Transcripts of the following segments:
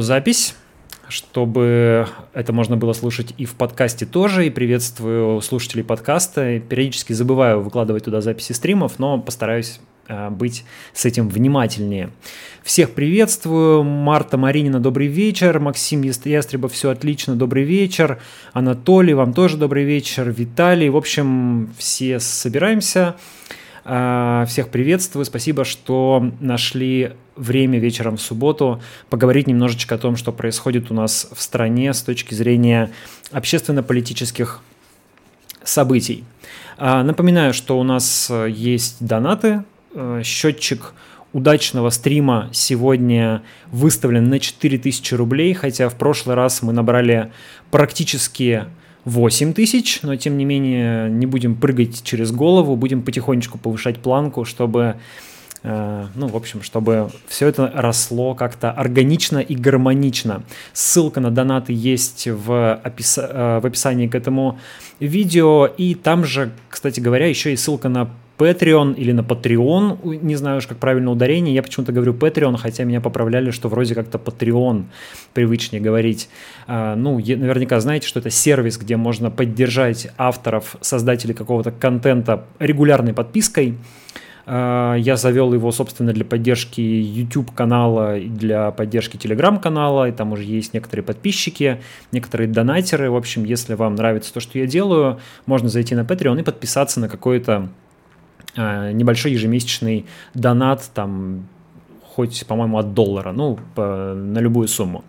запись, чтобы это можно было слушать и в подкасте тоже. И приветствую слушателей подкаста. Периодически забываю выкладывать туда записи стримов, но постараюсь э, быть с этим внимательнее. Всех приветствую. Марта Маринина, добрый вечер. Максим Ястребов, все отлично, добрый вечер. Анатолий, вам тоже добрый вечер. Виталий, в общем, все собираемся. А, всех приветствую. Спасибо, что нашли время вечером в субботу поговорить немножечко о том, что происходит у нас в стране с точки зрения общественно-политических событий. А, напоминаю, что у нас есть донаты. А, счетчик удачного стрима сегодня выставлен на 4000 рублей, хотя в прошлый раз мы набрали практически 8 тысяч, но тем не менее не будем прыгать через голову, будем потихонечку повышать планку, чтобы э, ну, в общем, чтобы все это росло как-то органично и гармонично. Ссылка на донаты есть в, опис... Э, в описании к этому видео, и там же, кстати говоря, еще и ссылка на Patreon или на Patreon, не знаю уж как правильно ударение, я почему-то говорю Patreon, хотя меня поправляли, что вроде как-то Patreon привычнее говорить. А, ну, наверняка знаете, что это сервис, где можно поддержать авторов, создателей какого-то контента регулярной подпиской. А, я завел его, собственно, для поддержки YouTube канала и для поддержки Telegram канала, и там уже есть некоторые подписчики, некоторые донатеры. В общем, если вам нравится то, что я делаю, можно зайти на Patreon и подписаться на какой-то Э, небольшой ежемесячный донат, там, хоть, по-моему, от доллара, ну, по, на любую сумму.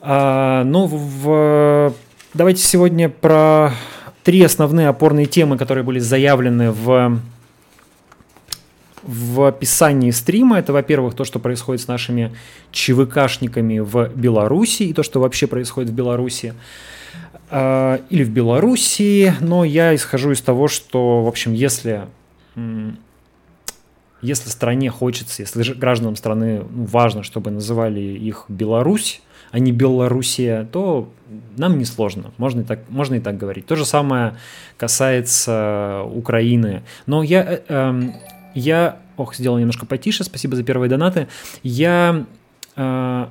А, ну, в, давайте сегодня про три основные опорные темы, которые были заявлены в в описании стрима. Это, во-первых, то, что происходит с нашими ЧВКшниками в Беларуси и то, что вообще происходит в Беларуси э, или в Белоруссии. Но я исхожу из того, что, в общем, если если стране хочется, если гражданам страны ну, важно, чтобы называли их Беларусь, а не Белоруссия, то нам не сложно, можно и так, можно и так говорить. То же самое касается Украины. Но я, э, э, я, ох, сделал немножко потише, спасибо за первые донаты. Я э,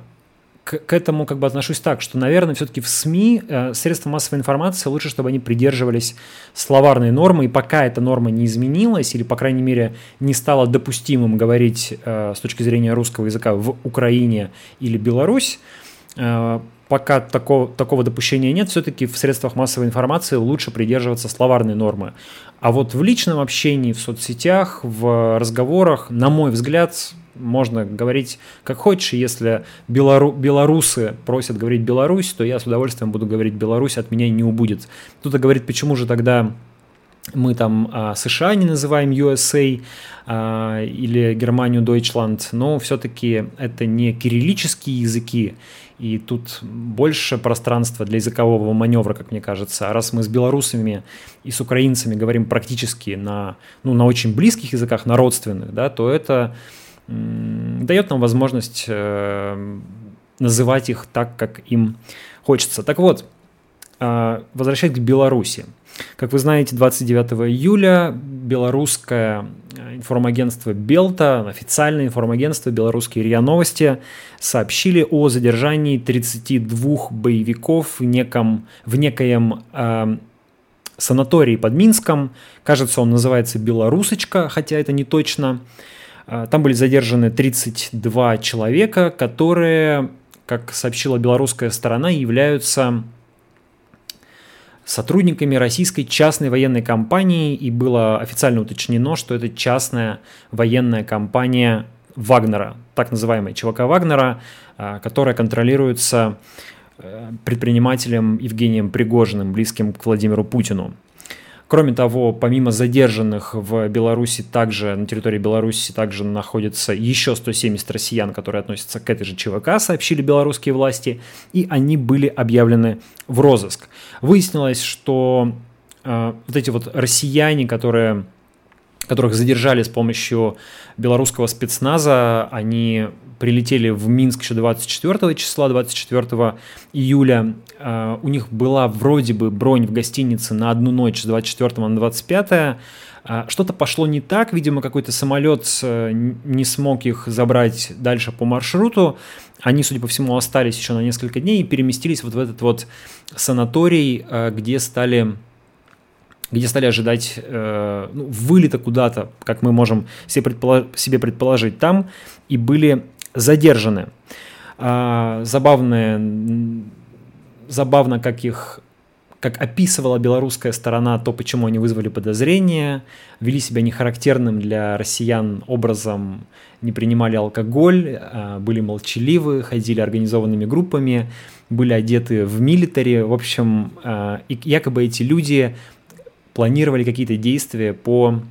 к, к этому как бы отношусь так, что, наверное, все-таки в СМИ э, средства массовой информации лучше, чтобы они придерживались словарной нормы, и пока эта норма не изменилась, или, по крайней мере, не стало допустимым говорить э, с точки зрения русского языка в Украине или Беларусь, э, пока такого, такого допущения нет, все-таки в средствах массовой информации лучше придерживаться словарной нормы. А вот в личном общении, в соцсетях, в разговорах, на мой взгляд, можно говорить как хочешь. Если белору, белорусы просят говорить Беларусь, то я с удовольствием буду говорить Беларусь, от меня не убудет. Кто-то говорит, почему же тогда мы там а, США не называем USA а, или Германию Deutschland, но все-таки это не кириллические языки, и тут больше пространства для языкового маневра, как мне кажется. А раз мы с белорусами и с украинцами говорим практически на, ну, на очень близких языках, на родственных, да, то это дает нам возможность э, называть их так, как им хочется. Так вот, возвращаясь к Беларуси. Как вы знаете, 29 июля белорусское э, информагентство Белта, официальное информагентство белорусские РИА Новости сообщили о задержании 32 боевиков в, неком, в некоем э, санатории под Минском. Кажется, он называется «Белорусочка», хотя это не точно. А, там были задержаны 32 человека, которые, как сообщила белорусская сторона, являются сотрудниками российской частной военной компании, и было официально уточнено, что это частная военная компания Вагнера, так называемая ЧВК Вагнера, а, которая контролируется э, предпринимателем Евгением Пригожиным, близким к Владимиру Путину. Кроме того, помимо задержанных в Беларуси, также на территории Беларуси также находится еще 170 россиян, которые относятся к этой же ЧВК, сообщили белорусские власти, и они были объявлены в розыск. Выяснилось, что э, вот эти вот россияне, которые которых задержали с помощью белорусского спецназа. Они прилетели в Минск еще 24 числа, 24 июля. А, у них была вроде бы бронь в гостинице на одну ночь с 24 на 25. А, что-то пошло не так, видимо, какой-то самолет э, не смог их забрать дальше по маршруту. Они, судя по всему, остались еще на несколько дней и переместились вот в этот вот санаторий, э, где стали где стали ожидать э, ну, вылета куда-то, как мы можем себе, предполож- себе предположить, там и были задержаны. А, забавное, забавно, как их как описывала белорусская сторона то, почему они вызвали подозрения, вели себя нехарактерным для россиян образом, не принимали алкоголь, а, были молчаливы, ходили организованными группами, были одеты в милитари. В общем, а, якобы эти люди планировали какие-то действия по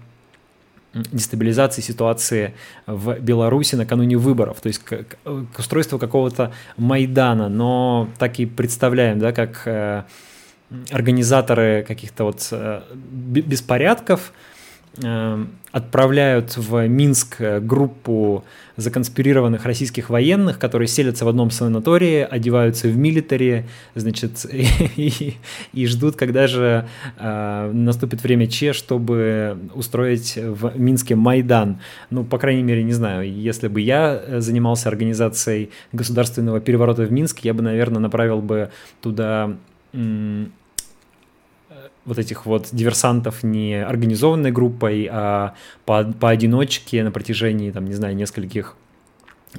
дестабилизации ситуации в Беларуси накануне выборов, то есть к, к устройству какого-то Майдана, но так и представляем, да, как э, организаторы каких-то вот э, беспорядков э, отправляют в Минск группу законспирированных российских военных, которые селятся в одном санатории, одеваются в милитари, значит, и, и ждут, когда же э, наступит время Че, чтобы устроить в Минске Майдан. Ну, по крайней мере, не знаю, если бы я занимался организацией государственного переворота в Минске, я бы, наверное, направил бы туда вот этих вот диверсантов не организованной группой, а по, поодиночке на протяжении, там, не знаю, нескольких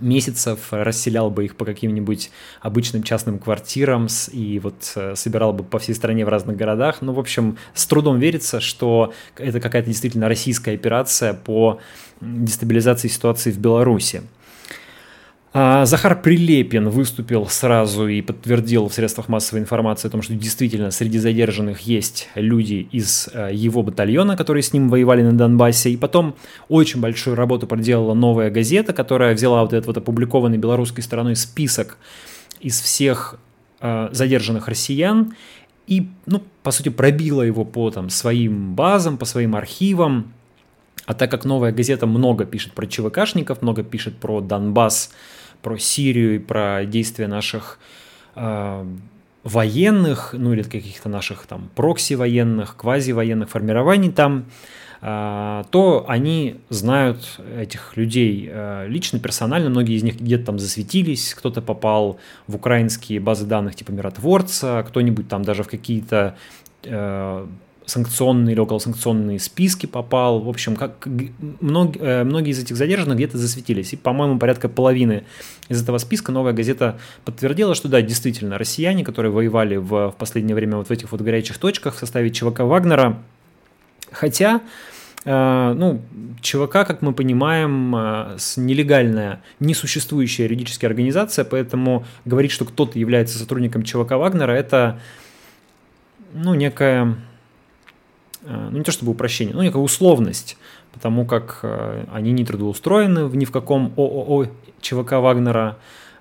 месяцев расселял бы их по каким-нибудь обычным частным квартирам и вот э, собирал бы по всей стране в разных городах. Ну, в общем, с трудом верится, что это какая-то действительно российская операция по дестабилизации ситуации в Беларуси. А, Захар Прилепин выступил сразу и подтвердил в средствах массовой информации о том, что действительно среди задержанных есть люди из э, его батальона, которые с ним воевали на Донбассе. И потом очень большую работу проделала новая газета, которая взяла вот этот вот опубликованный белорусской стороной список из всех э, задержанных россиян и, ну, по сути, пробила его по там, своим базам, по своим архивам. А так как новая газета много пишет про ЧВКшников, много пишет про Донбасс, про Сирию и про действия наших э, военных, ну или каких-то наших там прокси-военных, квази-военных формирований там, э, то они знают этих людей э, лично, персонально. Многие из них где-то там засветились, кто-то попал в украинские базы данных типа миротворца, кто-нибудь там даже в какие-то э, санкционные или околосанкционные списки попал. В общем, как мног, э, многие из этих задержанных где-то засветились. И, по-моему, порядка половины из этого списка новая газета подтвердила, что да, действительно, россияне, которые воевали в, в последнее время вот в этих вот горячих точках в составе ЧВК Вагнера, хотя Uh, ну, ЧВК, как мы понимаем, с нелегальная, несуществующая юридическая организация, поэтому говорить, что кто-то является сотрудником ЧВК Вагнера, это, ну, некая Э, ну не то чтобы упрощение, но некая условность, потому как э, они не трудоустроены в ни в каком ООО ЧВК Вагнера.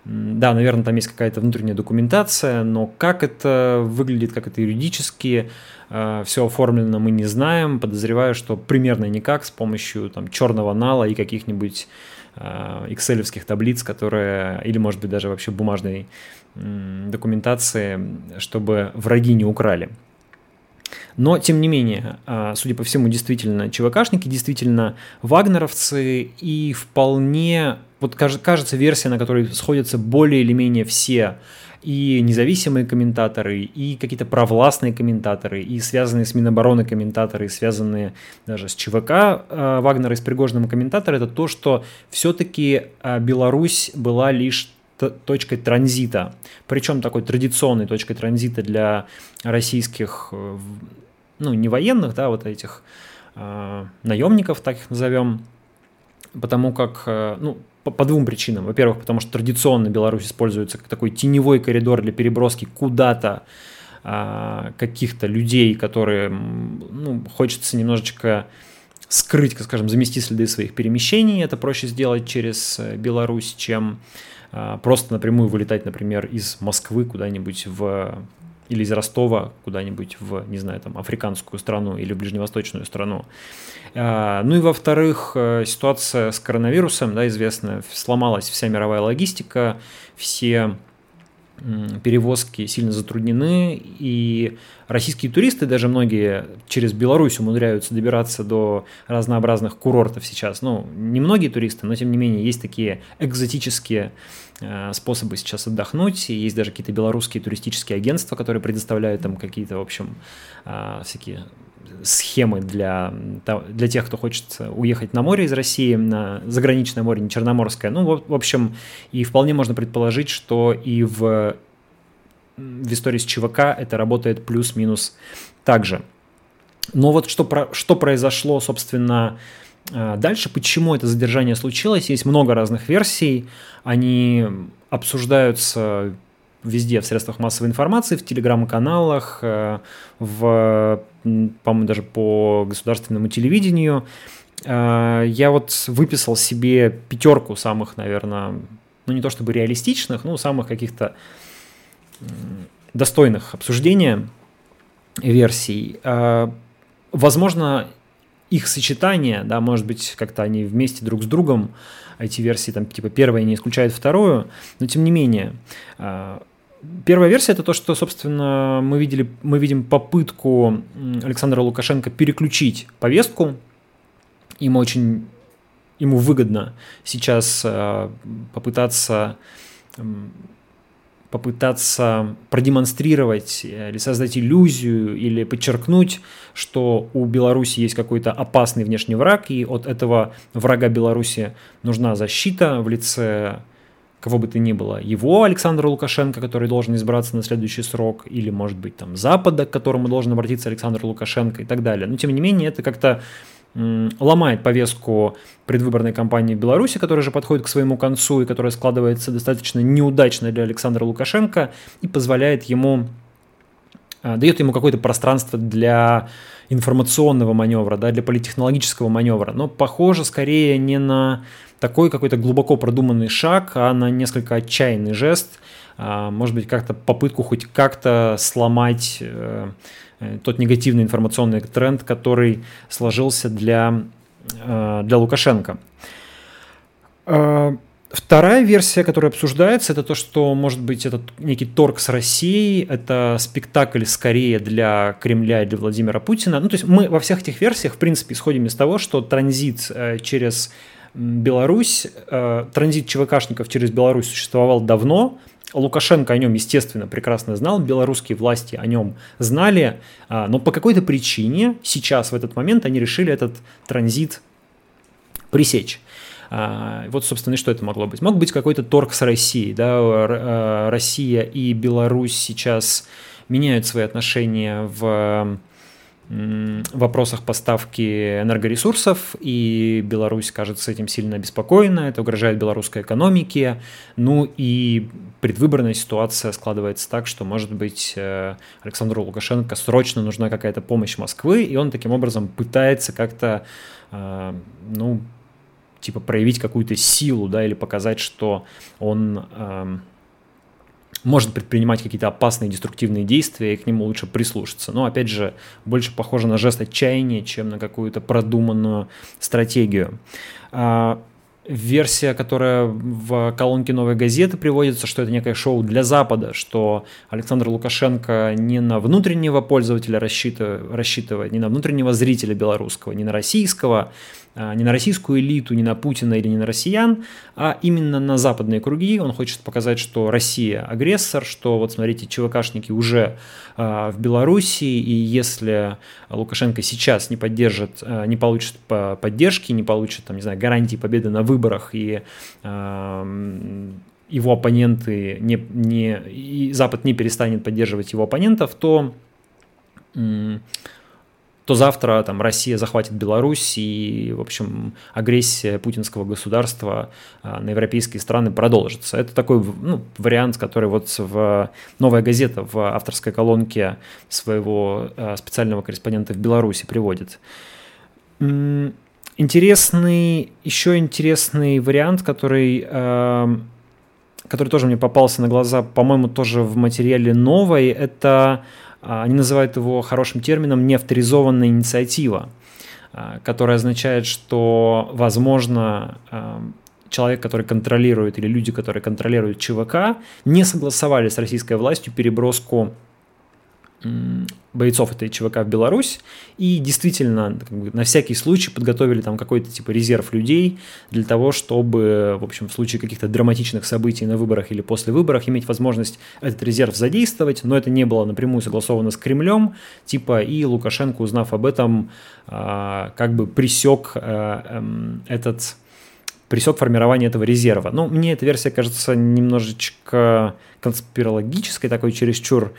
Да, наверное, там есть какая-то внутренняя документация, но как это выглядит, как это юридически э, все оформлено, мы не знаем. Подозреваю, что примерно никак с помощью там, черного нала и каких-нибудь экселевских таблиц, которые, или, может быть, даже вообще бумажной документации, чтобы враги не украли. Но, тем не менее, а, судя по всему, действительно ЧВКшники, действительно вагнеровцы, и вполне, вот кажется, версия, на которой сходятся более или менее все и независимые комментаторы, и какие-то провластные комментаторы, и связанные с Минобороны комментаторы, и связанные даже с ЧВК э, Вагнера и с Пригожиным комментаторы, это то, что все-таки э, Беларусь была лишь точкой транзита, причем такой традиционной точкой транзита для российских, э, ну, не военных, да, вот этих э, наемников, так их назовем, потому как, э, ну, по, по двум причинам. Во-первых, потому что традиционно Беларусь используется как такой теневой коридор для переброски куда-то э, каких-то людей, которые, ну, хочется немножечко скрыть, скажем, замести следы своих перемещений. Это проще сделать через э, Беларусь, чем а, просто напрямую вылетать, например, из Москвы куда-нибудь в или из Ростова куда-нибудь в, не знаю, там, африканскую страну или в ближневосточную страну. А, ну и во-вторых, э, ситуация с коронавирусом, да, известная, сломалась вся мировая логистика, все перевозки сильно затруднены, и российские туристы, даже многие через Беларусь умудряются добираться до разнообразных курортов сейчас. Ну, не многие туристы, но тем не менее есть такие экзотические э, способы сейчас отдохнуть. Есть даже какие-то белорусские туристические агентства, которые предоставляют там какие-то, в общем, э, всякие схемы для, для тех, кто хочет уехать на море из России, на заграничное море, не Черноморское. Ну, в, общем, и вполне можно предположить, что и в, в истории с ЧВК это работает плюс-минус так же. Но вот что, про, что произошло, собственно, э, дальше, почему это задержание случилось, есть много разных версий, они обсуждаются везде в средствах массовой информации, в телеграм-каналах, э, в, по-моему, даже по государственному телевидению. Э, я вот выписал себе пятерку самых, наверное, ну не то чтобы реалистичных, но самых каких-то достойных обсуждения версий. Э, возможно, их сочетание, да, может быть, как-то они вместе друг с другом, эти версии, там, типа, первая не исключает вторую, но тем не менее, Первая версия это то, что, собственно, мы видели, мы видим попытку Александра Лукашенко переключить повестку. Ему очень, ему выгодно сейчас э, попытаться попытаться продемонстрировать э, или создать иллюзию или подчеркнуть, что у Беларуси есть какой-то опасный внешний враг, и от этого врага Беларуси нужна защита в лице кого бы то ни было, его Александра Лукашенко, который должен избраться на следующий срок, или, может быть, там Запада, к которому должен обратиться Александр Лукашенко и так далее. Но, тем не менее, это как-то ломает повестку предвыборной кампании в Беларуси, которая же подходит к своему концу и которая складывается достаточно неудачно для Александра Лукашенко и позволяет ему, а, дает ему какое-то пространство для информационного маневра, да, для политтехнологического маневра, но похоже скорее не на такой какой-то глубоко продуманный шаг, а на несколько отчаянный жест, а, может быть, как-то попытку хоть как-то сломать э, э, тот негативный информационный тренд, который сложился для, э, для Лукашенко. А, вторая версия, которая обсуждается, это то, что, может быть, это некий торг с Россией, это спектакль скорее для Кремля и для Владимира Путина. Ну, то есть мы во всех этих версиях, в принципе, исходим из того, что транзит через Беларусь, э, транзит ЧВКшников через Беларусь существовал давно, Лукашенко о нем, естественно, прекрасно знал, белорусские власти о нем знали, э, но по какой-то причине сейчас, в этот момент, они решили этот транзит пресечь. А, вот, собственно, и что это могло быть? Мог быть какой-то торг с Россией. Да? Э, Россия и Беларусь сейчас меняют свои отношения в вопросах поставки энергоресурсов, и Беларусь, кажется, этим сильно обеспокоена, это угрожает белорусской экономике, ну и предвыборная ситуация складывается так, что, может быть, э, Александру Лукашенко срочно нужна какая-то помощь Москвы, и он таким образом пытается как-то, э, ну, типа проявить какую-то силу, да, или показать, что он эм, может предпринимать какие-то опасные деструктивные действия, и к нему лучше прислушаться. Но, опять же, больше похоже на жест отчаяния, чем на какую-то продуманную стратегию. А, версия, которая в колонке «Новой газеты» приводится, что это некое шоу для Запада, что Александр Лукашенко не на внутреннего пользователя рассчитывает, рассчитывает не на внутреннего зрителя белорусского, не на российского, не на российскую элиту, не на Путина или не на россиян, а именно на западные круги. Он хочет показать, что Россия агрессор, что вот смотрите, ЧВКшники уже а, в Беларуси, и если Лукашенко сейчас не поддержит, а, не получит поддержки, не получит, там, не знаю, гарантии победы на выборах и его оппоненты не, не, и Запад не перестанет поддерживать его оппонентов, то то завтра там Россия захватит Беларусь и, в общем, агрессия путинского государства а, на европейские страны продолжится. Это такой ну, вариант, который вот в «Новая газета» в авторской колонке своего а, специального корреспондента в Беларуси приводит. Интересный, еще интересный вариант, который а, который тоже мне попался на глаза, по-моему, тоже в материале новой, это они называют его хорошим термином «неавторизованная инициатива», а, которая означает, что, возможно, а, человек, который контролирует, или люди, которые контролируют ЧВК, не согласовали с российской властью переброску бойцов этой ЧВК в Беларусь. И действительно как бы, на всякий случай подготовили там какой-то типа резерв людей для того, чтобы, в общем, в случае каких-то драматичных событий на выборах или после выборов иметь возможность этот резерв задействовать, но это не было напрямую согласовано с Кремлем, типа и Лукашенко, узнав об этом, а, как бы присек а, эм, этот пресек формирование этого резерва. Ну, мне эта версия кажется немножечко конспирологической, такой чересчур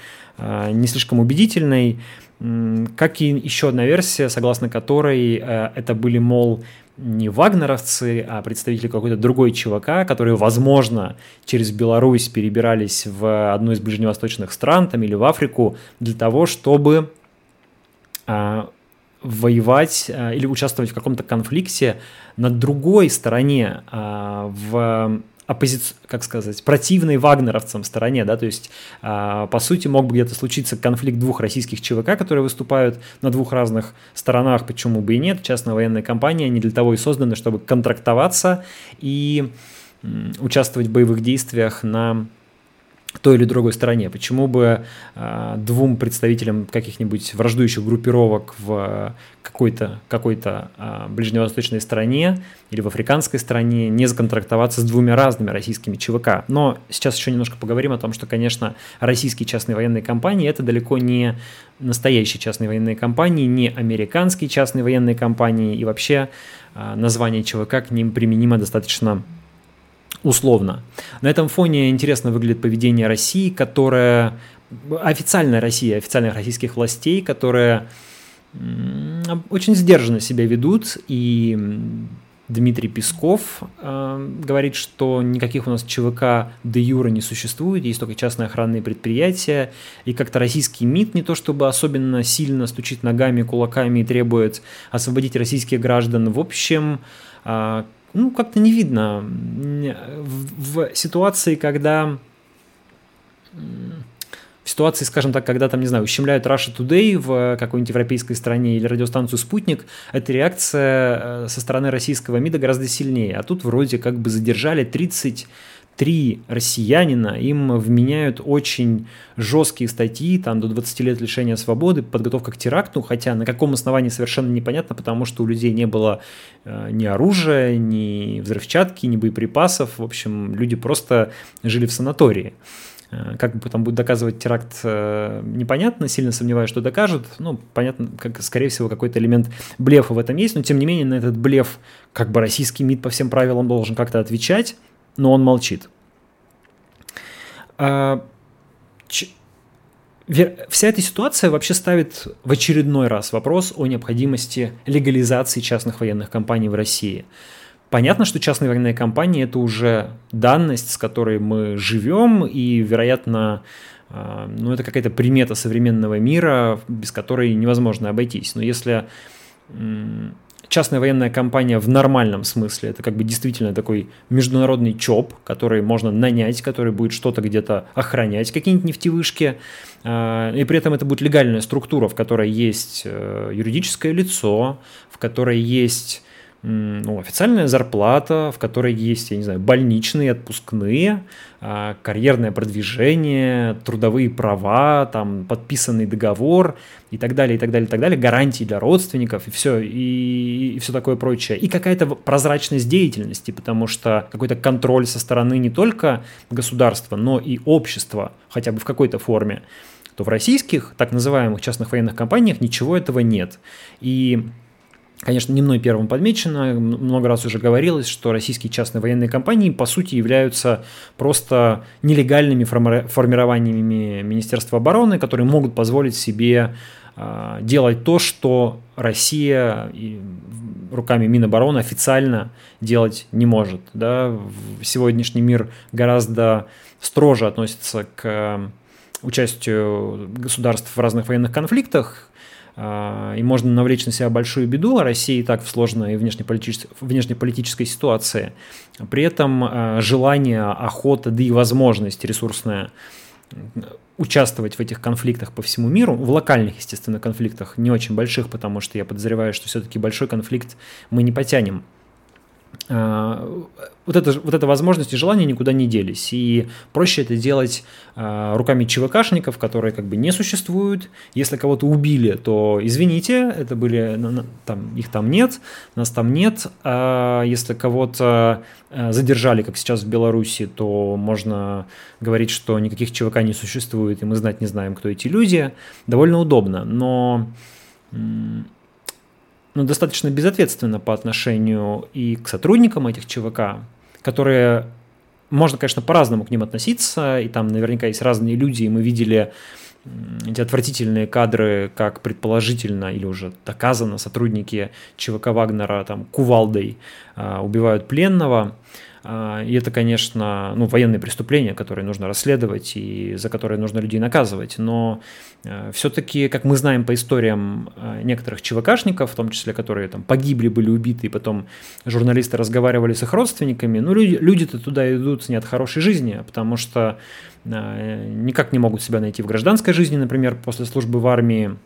не слишком убедительной. Как и еще одна версия, согласно которой э, это были, мол, не вагнеровцы, а представители какой-то другой ЧВК, которые, возможно, через Беларусь перебирались в одну из ближневосточных стран там, или в Африку для того, чтобы э, воевать э, или участвовать в каком-то конфликте на другой стороне, э, в оппози... как сказать, противной вагнеровцам стороне, да, то есть, э, по сути, мог бы где-то случиться конфликт двух российских ЧВК, которые выступают на двух разных сторонах, почему бы и нет, частная военная компания, они для того и созданы, чтобы контрактоваться и участвовать в боевых действиях на той или другой стороне. Почему бы э, двум представителям каких-нибудь враждующих группировок в какой-то какой э, ближневосточной стране или в африканской стране не законтрактоваться с двумя разными российскими ЧВК? Но сейчас еще немножко поговорим о том, что, конечно, российские частные военные компании это далеко не настоящие частные военные компании, не американские частные военные компании, и вообще э, название ЧВК к ним применимо достаточно условно. На этом фоне интересно выглядит поведение России, которая официальная Россия, официальных российских властей, которые очень сдержанно себя ведут, и Дмитрий Песков э, говорит, что никаких у нас ЧВК де юра не существует, есть только частные охранные предприятия, и как-то российский МИД не то чтобы особенно сильно стучит ногами, кулаками и требует освободить российских граждан. В общем, э, ну, как-то не видно в, в ситуации, когда в ситуации, скажем так, когда там, не знаю, ущемляют Russia Today в какой-нибудь европейской стране или радиостанцию «Спутник», эта реакция э, со стороны российского МИДа гораздо сильнее. А тут вроде как бы задержали 30 три россиянина, им вменяют очень жесткие статьи, там до 20 лет лишения свободы, подготовка к теракту, хотя на каком основании совершенно непонятно, потому что у людей не было э, ни оружия, ни взрывчатки, ни боеприпасов, в общем, люди просто жили в санатории. Э, как потом будет доказывать теракт, э, непонятно, сильно сомневаюсь, что докажут. Ну, понятно, как, скорее всего, какой-то элемент блефа в этом есть, но тем не менее на этот блеф как бы российский МИД по всем правилам должен как-то отвечать но он молчит. А, вся эта ситуация вообще ставит в очередной раз вопрос о необходимости легализации частных военных компаний в России. Понятно, что частные военные компании – это уже данность, с которой мы живем, и, вероятно, а, ну, это какая-то примета современного мира, без которой невозможно обойтись. Но если частная военная компания в нормальном смысле. Это как бы действительно такой международный ЧОП, который можно нанять, который будет что-то где-то охранять, какие-нибудь нефтевышки. А, и при этом это будет легальная структура, в которой есть э, юридическое лицо, в которой есть ну, официальная зарплата, в которой есть, я не знаю, больничные, отпускные, а, карьерное продвижение, трудовые права, там, подписанный договор и так далее, и так далее, и так далее, гарантии для родственников и все, и, и все такое прочее. И какая-то прозрачность деятельности, потому что какой-то контроль со стороны не только государства, но и общества, хотя бы в какой-то форме, то в российских так называемых частных военных компаниях ничего этого нет. И Конечно, не мной первым подмечено, много раз уже говорилось, что российские частные военные компании по сути являются просто нелегальными формированиями Министерства обороны, которые могут позволить себе а, делать то, что Россия руками Минобороны официально делать не может. Да? Сегодняшний мир гораздо строже относится к участию государств в разных военных конфликтах, и можно навлечь на себя большую беду, а Россия и так в сложной внешнеполитической, внешнеполитической ситуации. При этом а, желание, охота, да и возможность ресурсная участвовать в этих конфликтах по всему миру, в локальных, естественно, конфликтах, не очень больших, потому что я подозреваю, что все-таки большой конфликт мы не потянем. А, вот, это, вот эта возможность и желание никуда не делись. И проще это делать э, руками ЧВКшников, которые как бы не существуют. Если кого-то убили, то извините, это были, там, их там нет, нас там нет. А если кого-то э, задержали, как сейчас в Беларуси, то можно говорить, что никаких ЧВК не существует, и мы знать не знаем, кто эти люди. Довольно удобно, но ну, достаточно безответственно по отношению и к сотрудникам этих ЧВК, которые можно, конечно, по-разному к ним относиться, и там наверняка есть разные люди, и мы видели эти отвратительные кадры, как предположительно или уже доказано сотрудники ЧВК Вагнера там кувалдой а, убивают пленного. А, и это, конечно, ну, военные преступления, которые нужно расследовать и за которые нужно людей наказывать. Но а, все-таки, как мы знаем по историям а, некоторых ЧВКшников, в том числе, которые там погибли, были убиты, и потом журналисты разговаривали с их родственниками, ну, люди, люди-то туда идут не от хорошей жизни, потому что никак не могут себя найти в гражданской жизни, например, после службы в армии,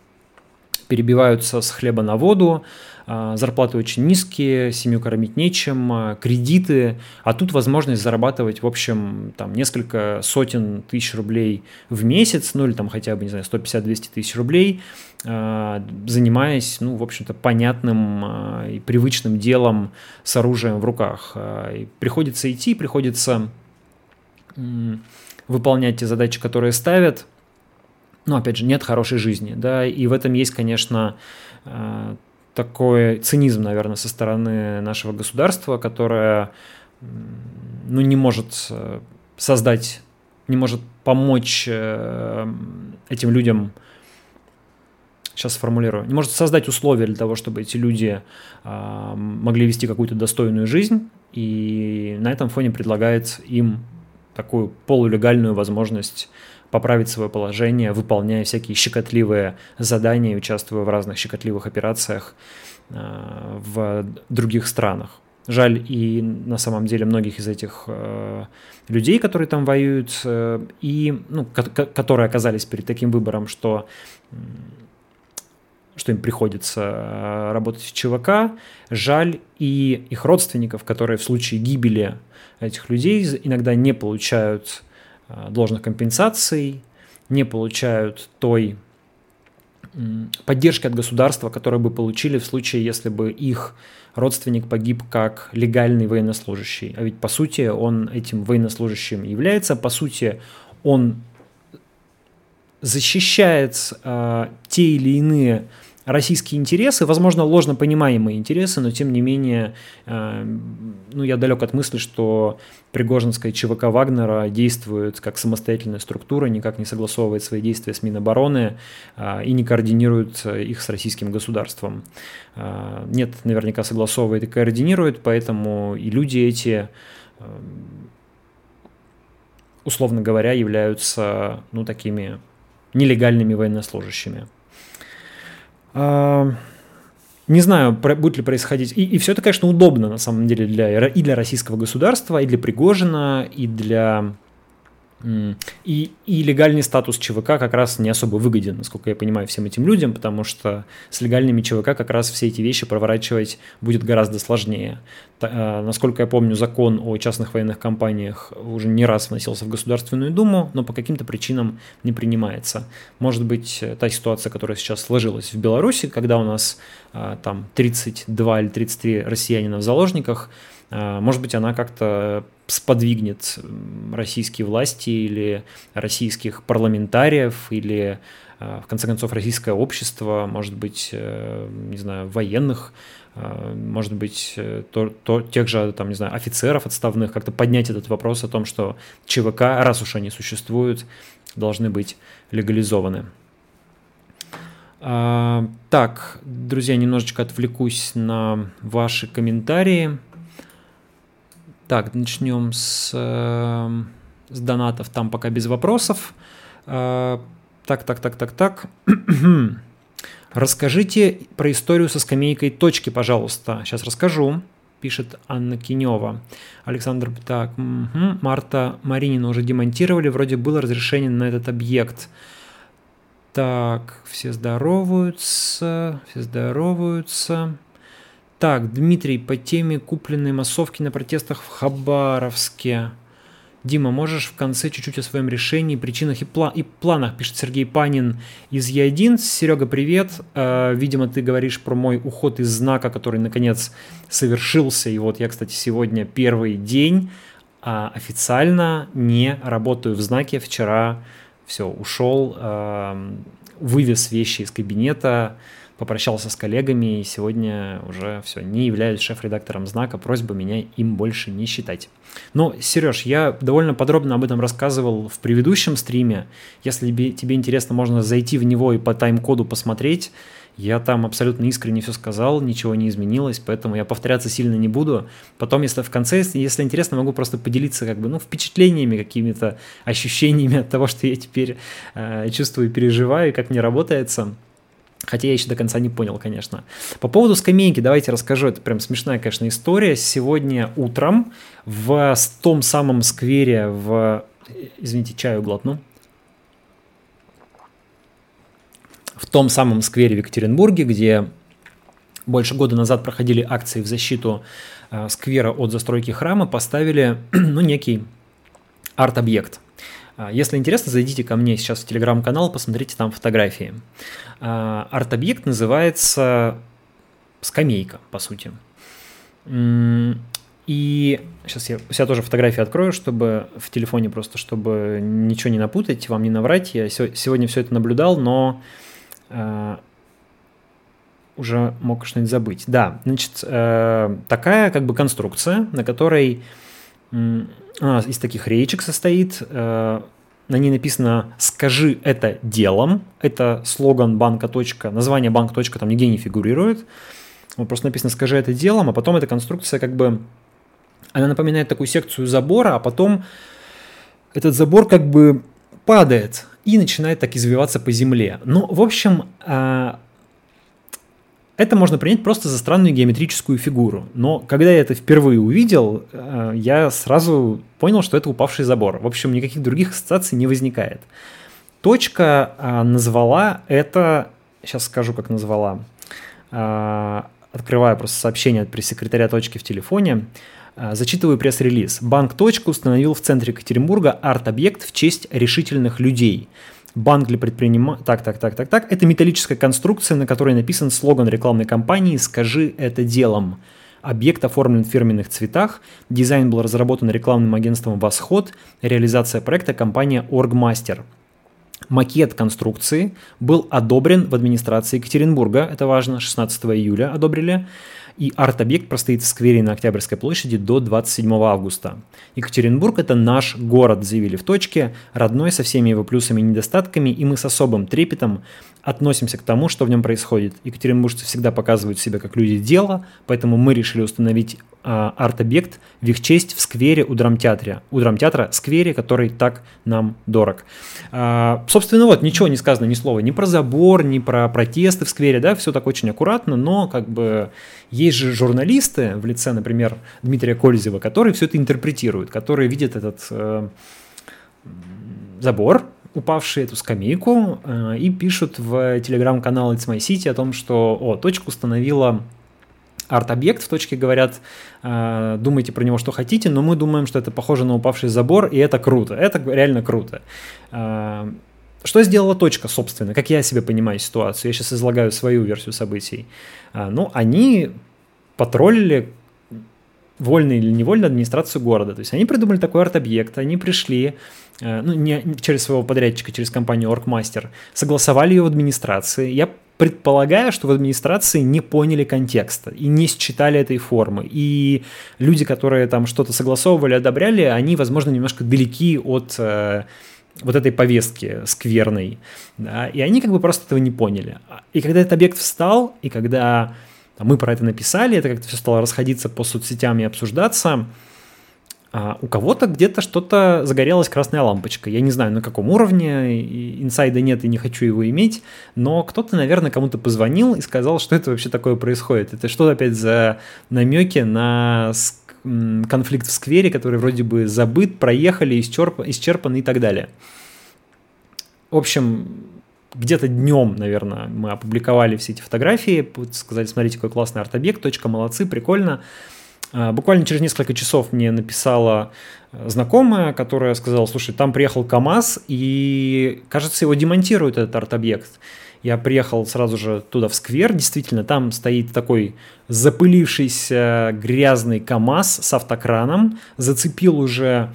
перебиваются с хлеба на воду, зарплаты очень низкие, семью кормить нечем, а, кредиты, а тут возможность зарабатывать, в общем, там несколько сотен тысяч рублей в месяц, ну или там хотя бы, не знаю, 150-200 тысяч рублей, а, занимаясь, ну, в общем-то, понятным и привычным делом с оружием в руках. И приходится идти, приходится выполнять те задачи, которые ставят, но, опять же, нет хорошей жизни, да, и в этом есть, конечно, такой цинизм, наверное, со стороны нашего государства, которое ну, не может э, создать, не может помочь э, этим людям, сейчас сформулирую, не может создать условия для того, чтобы эти люди а, могли вести какую-то достойную жизнь, и на этом фоне предлагает им такую полулегальную возможность поправить свое положение, выполняя всякие щекотливые задания, участвуя в разных щекотливых операциях э, в других странах. Жаль и на самом деле многих из этих э, людей, которые там воюют, э, и ну, которые оказались перед таким выбором, что что им приходится работать в ЧВК. Жаль и их родственников, которые в случае гибели этих людей иногда не получают Э, должных компенсаций, не получают той поддержки от государства, которую бы получили в случае, если бы их родственник погиб как легальный военнослужащий. А ведь по сути он этим военнослужащим является, по сути он защищает э, те или иные российские интересы, возможно, ложно понимаемые интересы, но тем не менее, э, ну, я далек от мысли, что Пригожинская ЧВК Вагнера действует как самостоятельная структура, никак не согласовывает свои действия с Минобороны э, и не координирует их с российским государством. Э, нет, наверняка согласовывает и координирует, поэтому и люди эти условно говоря, являются, ну, такими нелегальными военнослужащими. Не знаю, будет ли происходить. И, и все это, конечно, удобно на самом деле для, и для российского государства, и для Пригожина, и для и, и легальный статус ЧВК как раз не особо выгоден, насколько я понимаю, всем этим людям, потому что с легальными ЧВК как раз все эти вещи проворачивать будет гораздо сложнее. Та, насколько я помню, закон о частных военных компаниях уже не раз вносился в Государственную Думу, но по каким-то причинам не принимается. Может быть, та ситуация, которая сейчас сложилась в Беларуси, когда у нас там 32 или 33 россиянина в заложниках, может быть, она как-то сподвигнет российские власти или российских парламентариев или э, в конце концов российское общество, может быть, э, не знаю, военных, э, может быть, то, то, тех же, там, не знаю, офицеров отставных, как-то поднять этот вопрос о том, что ЧВК, раз уж они существуют, должны быть легализованы. А, так, друзья, немножечко отвлекусь на ваши комментарии. Так, начнем с, эм, с донатов, там пока без вопросов. Э, так, так, так, так, так. Расскажите про историю со скамейкой точки, пожалуйста. Сейчас расскажу, пишет Анна Кинева. Александр, так, угу. Марта Маринина уже демонтировали, вроде было разрешение на этот объект. Так, все здороваются, все здороваются. Так, Дмитрий, по теме купленной массовки на протестах в Хабаровске. Дима, можешь в конце чуть-чуть о своем решении, причинах и, пла- и планах, пишет Сергей Панин из Е1. Серега, привет. Э, видимо, ты говоришь про мой уход из знака, который наконец совершился. И вот я, кстати, сегодня первый день а, официально не работаю в знаке. Вчера все, ушел, э, вывез вещи из кабинета, попрощался с коллегами, и сегодня уже все, не являюсь шеф-редактором знака, просьба меня им больше не считать. Но, Сереж, я довольно подробно об этом рассказывал в предыдущем стриме. Если тебе интересно, можно зайти в него и по тайм-коду посмотреть. Я там абсолютно искренне все сказал, ничего не изменилось, поэтому я повторяться сильно не буду. Потом, если в конце, если интересно, могу просто поделиться как бы, ну, впечатлениями, какими-то ощущениями от того, что я теперь э, чувствую, переживаю, как мне работается. Хотя я еще до конца не понял, конечно. По поводу скамейки, давайте расскажу. Это прям смешная, конечно, история. Сегодня утром в том самом сквере в... Извините, чаю глотну. В том самом сквере в Екатеринбурге, где больше года назад проходили акции в защиту э, сквера от застройки храма, поставили ну, некий арт-объект. А, если интересно, зайдите ко мне сейчас в телеграм-канал, посмотрите там фотографии. А, арт-объект называется скамейка, по сути. И сейчас я у себя тоже фотографии открою, чтобы в телефоне просто, чтобы ничего не напутать, вам не наврать. Я сегодня все это наблюдал, но э, уже мог что-нибудь забыть. Да, значит, э, такая как бы конструкция, на которой она из таких реечек состоит. Э, на ней написано «Скажи это делом». Это слоган банка. Название банк. там нигде не фигурирует. Вот просто написано «Скажи это делом», а потом эта конструкция как бы... Она напоминает такую секцию забора, а потом этот забор как бы падает и начинает так извиваться по земле. Ну, в общем, э, это можно принять просто за странную геометрическую фигуру. Но когда я это впервые увидел, э, я сразу понял, что это упавший забор. В общем, никаких других ассоциаций не возникает. Точка э, назвала это... Сейчас скажу, как назвала. Э, открываю просто сообщение от пресс-секретаря точки в телефоне. Зачитываю пресс-релиз. Банк «Точка» установил в центре Екатеринбурга арт-объект в честь решительных людей – Банк для предпринимателей... Так, так, так, так, так. Это металлическая конструкция, на которой написан слоган рекламной кампании «Скажи это делом». Объект оформлен в фирменных цветах, дизайн был разработан рекламным агентством «Восход», реализация проекта компания «Оргмастер». Макет конструкции был одобрен в администрации Екатеринбурга, это важно, 16 июля одобрили и арт-объект простоит в сквере на Октябрьской площади до 27 августа. Екатеринбург – это наш город, заявили в точке, родной со всеми его плюсами и недостатками, и мы с особым трепетом относимся к тому, что в нем происходит. Екатеринбуржцы всегда показывают себя как люди дела, поэтому мы решили установить арт-объект в их честь в сквере у драмтеатра. У драмтеатра сквере, который так нам дорог. А, собственно, вот ничего не сказано, ни слова ни про забор, ни про протесты в сквере, да, все так очень аккуратно, но как бы есть же журналисты в лице, например, Дмитрия Кользева, которые все это интерпретируют, которые видят этот э, забор, упавший эту скамейку, э, и пишут в телеграм-канал It's My City о том, что о, точку установила арт-объект в точке, говорят, э, думайте про него, что хотите, но мы думаем, что это похоже на упавший забор, и это круто, это реально круто. Э, что сделала точка, собственно, как я себе понимаю ситуацию? Я сейчас излагаю свою версию событий. Э, ну, они потроллили вольно или невольно администрацию города. То есть они придумали такой арт-объект, они пришли, ну, не через своего подрядчика, через компанию Orkmaster, согласовали ее в администрации. Я предполагаю, что в администрации не поняли контекста и не считали этой формы. И люди, которые там что-то согласовывали, одобряли, они, возможно, немножко далеки от э, вот этой повестки скверной. Да? И они как бы просто этого не поняли. И когда этот объект встал, и когда мы про это написали, это как-то все стало расходиться по соцсетям и обсуждаться. А у кого-то где-то что-то загорелась красная лампочка. Я не знаю, на каком уровне, инсайда нет и не хочу его иметь, но кто-то, наверное, кому-то позвонил и сказал, что это вообще такое происходит. Это что опять за намеки на конфликт в сквере, который вроде бы забыт, проехали, исчерпан, исчерпан и так далее. В общем, где-то днем, наверное, мы опубликовали все эти фотографии, сказали, смотрите, какой классный арт-объект, точка, молодцы, прикольно. Буквально через несколько часов мне написала э, знакомая, которая сказала, слушай, там приехал КАМАЗ, и, кажется, его демонтируют, этот арт-объект. Я приехал сразу же туда, в сквер, действительно, там стоит такой запылившийся грязный КАМАЗ с автокраном, зацепил уже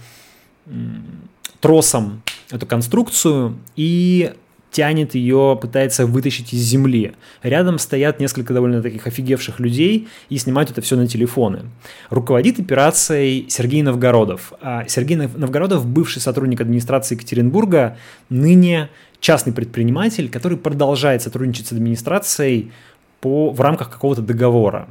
тросом эту конструкцию, и тянет ее, пытается вытащить из земли. Рядом стоят несколько довольно таких офигевших людей и снимают это все на телефоны. Руководит операцией Сергей Новгородов. А Сергей Новгородов, бывший сотрудник администрации Екатеринбурга, ныне частный предприниматель, который продолжает сотрудничать с администрацией по, в рамках какого-то договора.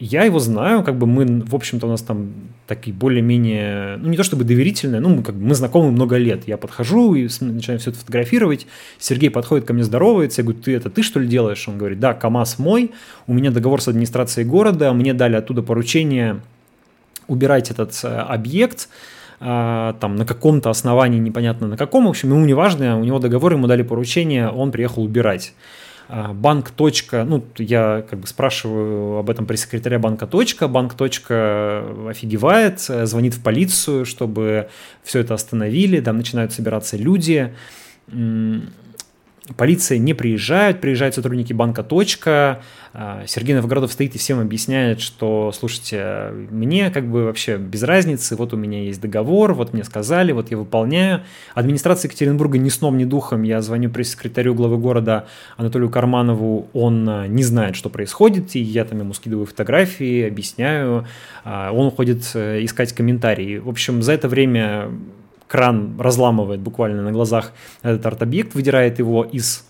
Я его знаю, как бы мы, в общем-то, у нас там такие более-менее, ну не то чтобы доверительные, ну как бы мы знакомы много лет. Я подхожу и начинаю все это фотографировать. Сергей подходит ко мне, здоровается, я говорю, ты это ты что ли делаешь? Он говорит, да, КАМАЗ мой, у меня договор с администрацией города, мне дали оттуда поручение убирать этот э, объект, а, там на каком-то основании, непонятно на каком, в общем, ему не важно, у него договор, ему дали поручение, он приехал убирать. А, банк. Ну, я как бы спрашиваю об этом пресс-секретаря банка. Банк. офигевает, звонит в полицию, чтобы все это остановили. Там начинают собираться люди полиция не приезжает, приезжают сотрудники банка «Точка», а, Сергей Новгородов стоит и всем объясняет, что, слушайте, мне как бы вообще без разницы, вот у меня есть договор, вот мне сказали, вот я выполняю. Администрация Екатеринбурга ни сном, ни духом, я звоню пресс-секретарю главы города Анатолию Карманову, он а, не знает, что происходит, и я там ему скидываю фотографии, объясняю, а, он уходит э, искать комментарии. В общем, за это время кран разламывает буквально на глазах этот арт-объект, выдирает его из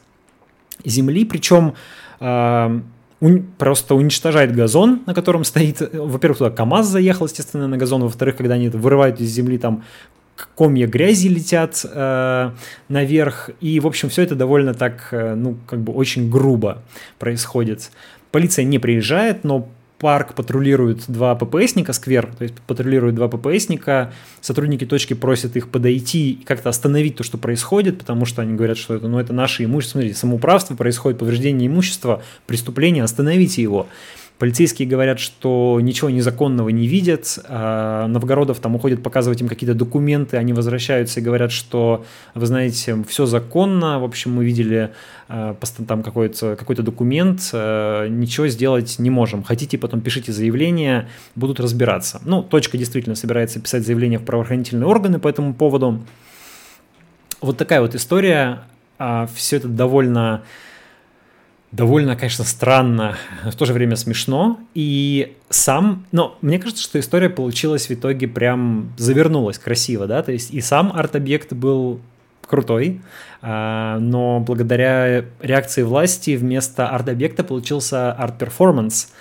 земли, причем э, un, просто уничтожает газон, на котором стоит, во-первых, туда КАМАЗ заехал, естественно, на газон, во-вторых, когда они это вырывают из земли, там комья грязи летят э, наверх, и, в общем, все это довольно так, э, ну, как бы очень грубо происходит. Полиция не приезжает, но парк патрулируют два ППСника, сквер, то есть патрулируют два ППСника, сотрудники точки просят их подойти и как-то остановить то, что происходит, потому что они говорят, что это, ну, это наше имущество, смотрите, самоуправство происходит, повреждение имущества, преступление, остановите его. Полицейские говорят, что ничего незаконного не видят. А Новгородов там уходит показывать им какие-то документы, они возвращаются и говорят, что, вы знаете, все законно. В общем, мы видели а, там какой-то какой документ, а, ничего сделать не можем. Хотите, потом пишите заявление, будут разбираться. Ну, точка действительно собирается писать заявление в правоохранительные органы по этому поводу. Вот такая вот история. Все это довольно довольно, конечно, странно, в то же время смешно. И сам, но мне кажется, что история получилась в итоге прям завернулась красиво, да, то есть и сам арт-объект был крутой, а, но благодаря реакции власти вместо арт-объекта получился арт-перформанс,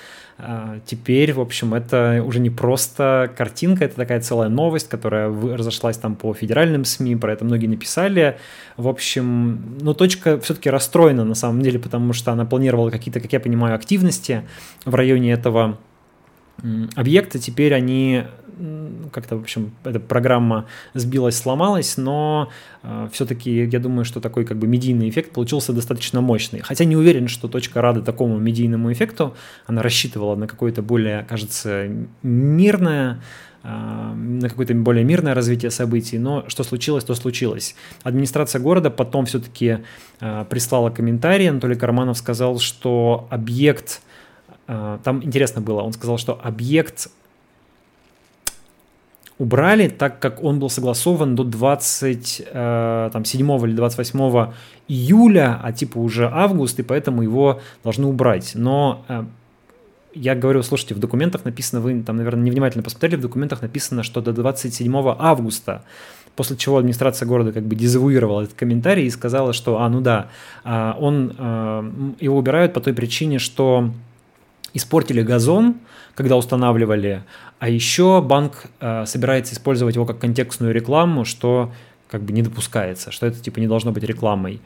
теперь, в общем, это уже не просто картинка, это такая целая новость, которая разошлась там по федеральным СМИ, про это многие написали. В общем, ну, Точка все-таки расстроена на самом деле, потому что она планировала какие-то, как я понимаю, активности в районе этого объекта. Теперь они как-то, в общем, эта программа сбилась, сломалась, но э, все-таки я думаю, что такой как бы медийный эффект получился достаточно мощный. Хотя не уверен, что точка рада такому медийному эффекту. Она рассчитывала на какое-то более, кажется, мирное, э, на какое-то более мирное развитие событий, но что случилось, то случилось. Администрация города потом все-таки э, прислала комментарий, Анатолий Карманов сказал, что объект, там интересно было, он сказал, что объект убрали, так как он был согласован до 27 э, или 28 июля, а типа уже август, и поэтому его должны убрать. Но э, я говорю, слушайте, в документах написано, вы там, наверное, невнимательно посмотрели, в документах написано, что до 27 августа, после чего администрация города как бы дезавуировала этот комментарий и сказала, что, а, ну да, э, он, э, его убирают по той причине, что испортили газон, когда устанавливали, а еще банк э, собирается использовать его как контекстную рекламу, что как бы не допускается, что это типа не должно быть рекламой.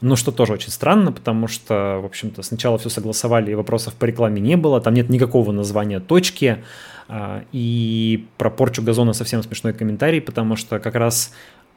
Ну, что тоже очень странно, потому что, в общем-то, сначала все согласовали, и вопросов по рекламе не было, там нет никакого названия точки, э, и про порчу газона совсем смешной комментарий, потому что как раз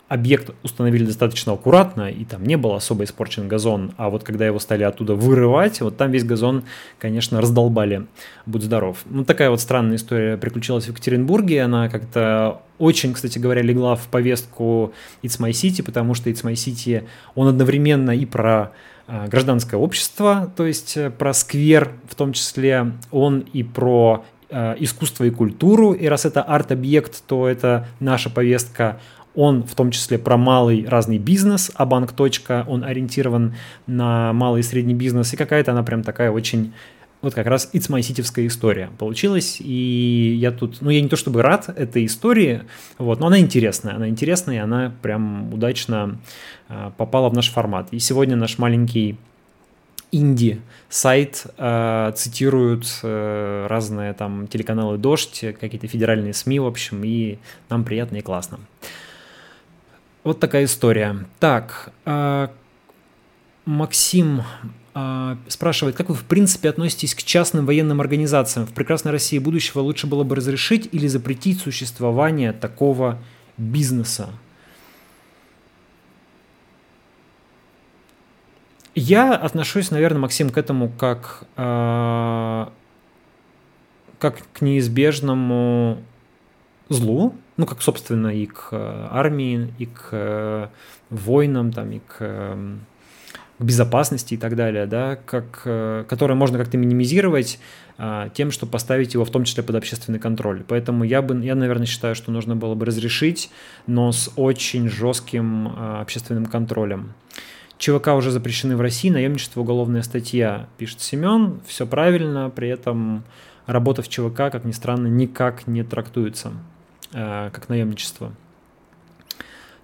объект установили достаточно аккуратно, и там не был особо испорчен газон, а вот когда его стали оттуда вырывать, вот там весь газон, конечно, раздолбали. Будь здоров. Ну, такая вот странная история приключилась в Екатеринбурге, она как-то очень, кстати говоря, легла в повестку It's My City, потому что It's My City, он одновременно и про а, гражданское общество, то есть э, про сквер в том числе, он и про э, искусство и культуру, и раз это арт-объект, то это наша повестка он в том числе про малый разный бизнес, а банк. Он ориентирован на малый и средний бизнес. И какая-то она прям такая очень вот как раз It's My Cityвская история получилась, и я тут, ну, я не то чтобы рад этой истории, вот, но она интересная, она интересная, и она прям удачно э, попала в наш формат. И сегодня наш маленький инди сайт э, цитируют э, разные там телеканалы «Дождь», какие-то федеральные СМИ, в общем, и нам приятно и классно. Вот такая история. Так, э, Максим э, спрашивает, как вы в принципе относитесь к частным военным организациям? В прекрасной России будущего лучше было бы разрешить или запретить существование такого бизнеса? Я отношусь, наверное, Максим, к этому как, э, как к неизбежному злу, ну, как, собственно, и к э, армии, и к э, войнам, там, и к, эм, к безопасности и так далее, да, как, э, которое можно как-то минимизировать тем, что поставить его в том числе под общественный контроль. Поэтому я бы, я, наверное, считаю, что нужно было бы разрешить, но с очень жестким общественным контролем. ЧВК уже запрещены в России, наемничество уголовная статья, пишет Семен, все правильно, при этом работа в ЧВК, как ни странно, никак не трактуется. Э, как наемничество.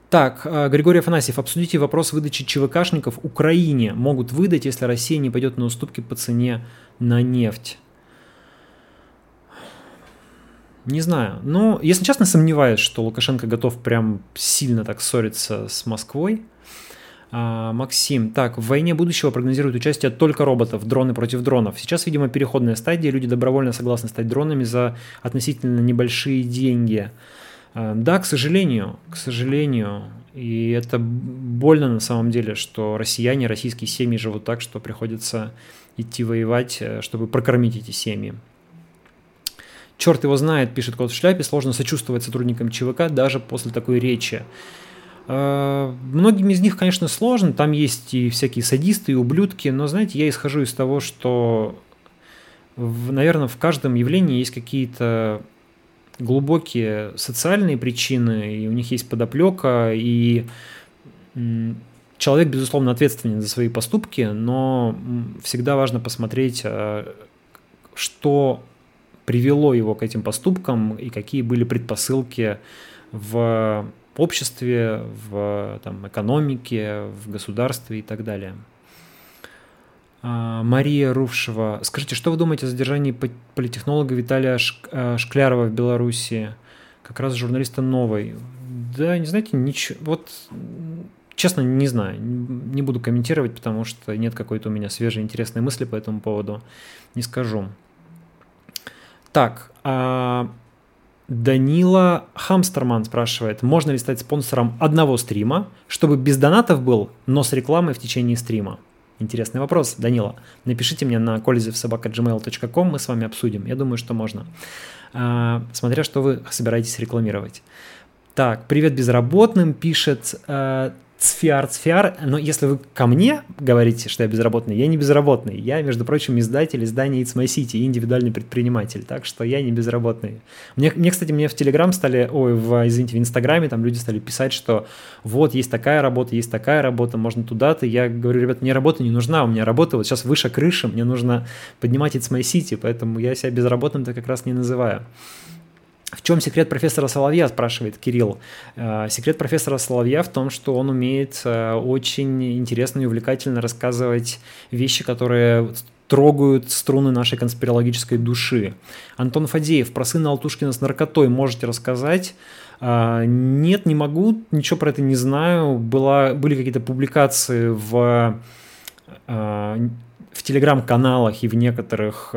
Так, э, Григорий Афанасьев, обсудите вопрос выдачи ЧВКшников Украине. Могут выдать, если Россия не пойдет на уступки по цене на нефть. Не знаю. Но, если честно, сомневаюсь, что Лукашенко готов прям сильно так ссориться с Москвой. А, Максим, так, в войне будущего прогнозируют участие только роботов, дроны против дронов. Сейчас, видимо, переходная стадия, люди добровольно согласны стать дронами за относительно небольшие деньги. А, да, к сожалению, к сожалению, и это больно на самом деле, что россияне, российские семьи живут так, что приходится идти воевать, э, чтобы прокормить эти семьи. Черт его знает, пишет кот в шляпе, сложно сочувствовать сотрудникам ЧВК даже после такой речи. Э, многим из них, конечно, сложно, там есть и всякие садисты, и ублюдки, но, знаете, я исхожу из того, что, наверное, в каждом явлении есть какие-то глубокие социальные причины, и у них есть подоплека, и человек, безусловно, ответственен за свои поступки, но всегда важно посмотреть, э, что привело его к этим поступкам и какие были предпосылки в обществе, в там, экономике, в государстве и так далее. А, Мария Рувшева. Скажите, что вы думаете о задержании политехнолога Виталия э, Шклярова в Беларуси? Как раз журналиста новой. Да, не знаете, ничего. Вот честно, не знаю. Не буду комментировать, потому что нет какой-то у меня свежей интересной мысли по этому поводу. Не скажу. Так, а Данила Хамстерман спрашивает, можно ли стать спонсором одного стрима, чтобы без донатов был, но с рекламой в течение стрима? Интересный вопрос, Данила. Напишите мне на kolizevsobaka.gmail.com, мы с вами обсудим. Я думаю, что можно. А, смотря, что вы собираетесь рекламировать. Так, привет безработным, пишет а, Цфиар, Цфиар, но если вы ко мне говорите, что я безработный, я не безработный. Я, между прочим, издатель издания It's My City индивидуальный предприниматель, так что я не безработный. Мне, мне кстати, мне в Телеграм стали, ой, в, извините, в Инстаграме там люди стали писать, что вот, есть такая работа, есть такая работа, можно туда-то. Я говорю, ребят, мне работа не нужна, у меня работа вот сейчас выше крыши, мне нужно поднимать It's My City, поэтому я себя безработным-то как раз не называю. В чем секрет профессора Соловья, спрашивает Кирилл. Э, секрет профессора Соловья в том, что он умеет э, очень интересно и увлекательно рассказывать вещи, которые трогают струны нашей конспирологической души. Антон Фадеев, про сына Алтушкина с наркотой можете рассказать? Э, нет, не могу, ничего про это не знаю. Была, были какие-то публикации в, в телеграм-каналах и в некоторых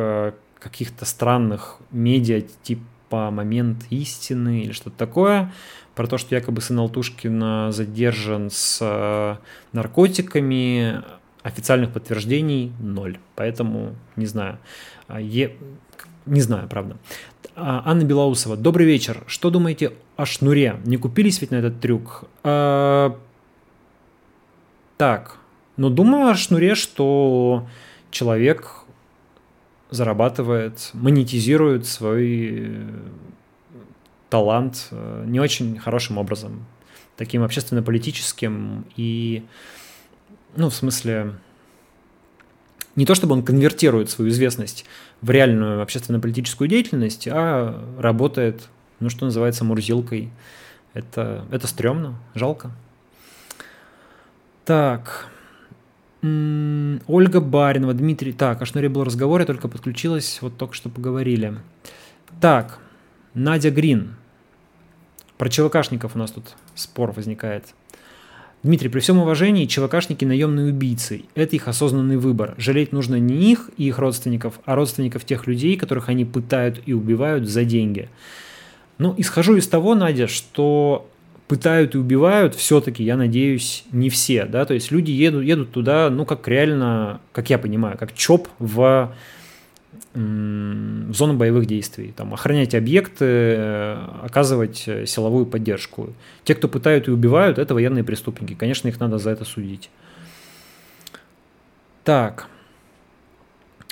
каких-то странных медиа, типа по момент истины или что-то такое. про то, что якобы сын Алтушкина задержан с э, наркотиками, официальных подтверждений ноль. Поэтому не знаю. А, е... Не знаю, правда. А, Анна Белоусова. Добрый вечер. Что думаете о шнуре? Не купились ведь на этот трюк? А... Так. Ну, думаю о шнуре, что человек зарабатывает, монетизирует свой талант э, не очень хорошим образом, таким общественно-политическим и, ну, в смысле, не то чтобы он конвертирует свою известность в реальную общественно-политическую деятельность, а работает, ну, что называется, мурзилкой. Это, это стрёмно, жалко. Так, Ольга Баринова, Дмитрий. Так, о шнуре был разговор, я только подключилась, вот только что поговорили. Так, Надя Грин. Про ЧВКшников у нас тут спор возникает. Дмитрий, при всем уважении, ЧВКшники наемные убийцы. Это их осознанный выбор. Жалеть нужно не их и их родственников, а родственников тех людей, которых они пытают и убивают за деньги. Ну, исхожу из того, Надя, что пытают и убивают все-таки, я надеюсь, не все, да, то есть люди едут, едут туда, ну, как реально, как я понимаю, как ЧОП в в зону боевых действий, там, охранять объекты, оказывать силовую поддержку. Те, кто пытают и убивают, это военные преступники. Конечно, их надо за это судить. Так.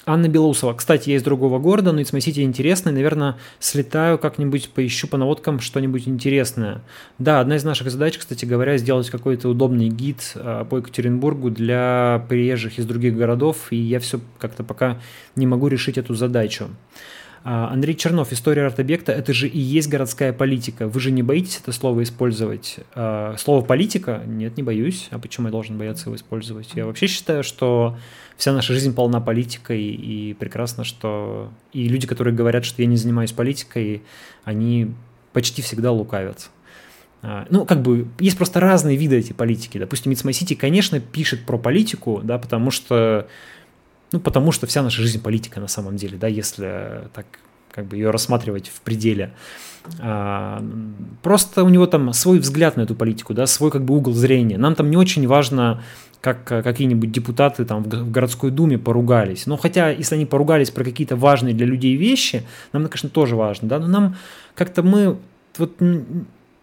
Анна Белоусова. Кстати, я из другого города, но City интересный. Наверное, слетаю как-нибудь, поищу по наводкам что-нибудь интересное. Да, одна из наших задач, кстати говоря, сделать какой-то удобный гид а, по Екатеринбургу для приезжих из других городов, и я все как-то пока не могу решить эту задачу. А, Андрей Чернов, история арт-объекта – это же и есть городская политика. Вы же не боитесь это слово использовать? А, слово «политика» – нет, не боюсь. А почему я должен бояться его использовать? Я вообще считаю, что вся наша жизнь полна политикой, и прекрасно, что и люди, которые говорят, что я не занимаюсь политикой, они почти всегда лукавят. А, ну, как бы, есть просто разные виды этой политики. Допустим, It's My City, конечно, пишет про политику, да, потому что, ну, потому что вся наша жизнь политика на самом деле, да, если так как бы ее рассматривать в пределе. А, просто у него там свой взгляд на эту политику, да, свой как бы угол зрения. Нам там не очень важно, как э, какие-нибудь депутаты там в городской думе поругались. Но хотя, если они поругались про какие-то важные для людей вещи, нам, конечно, тоже важно, да, но нам как-то мы вот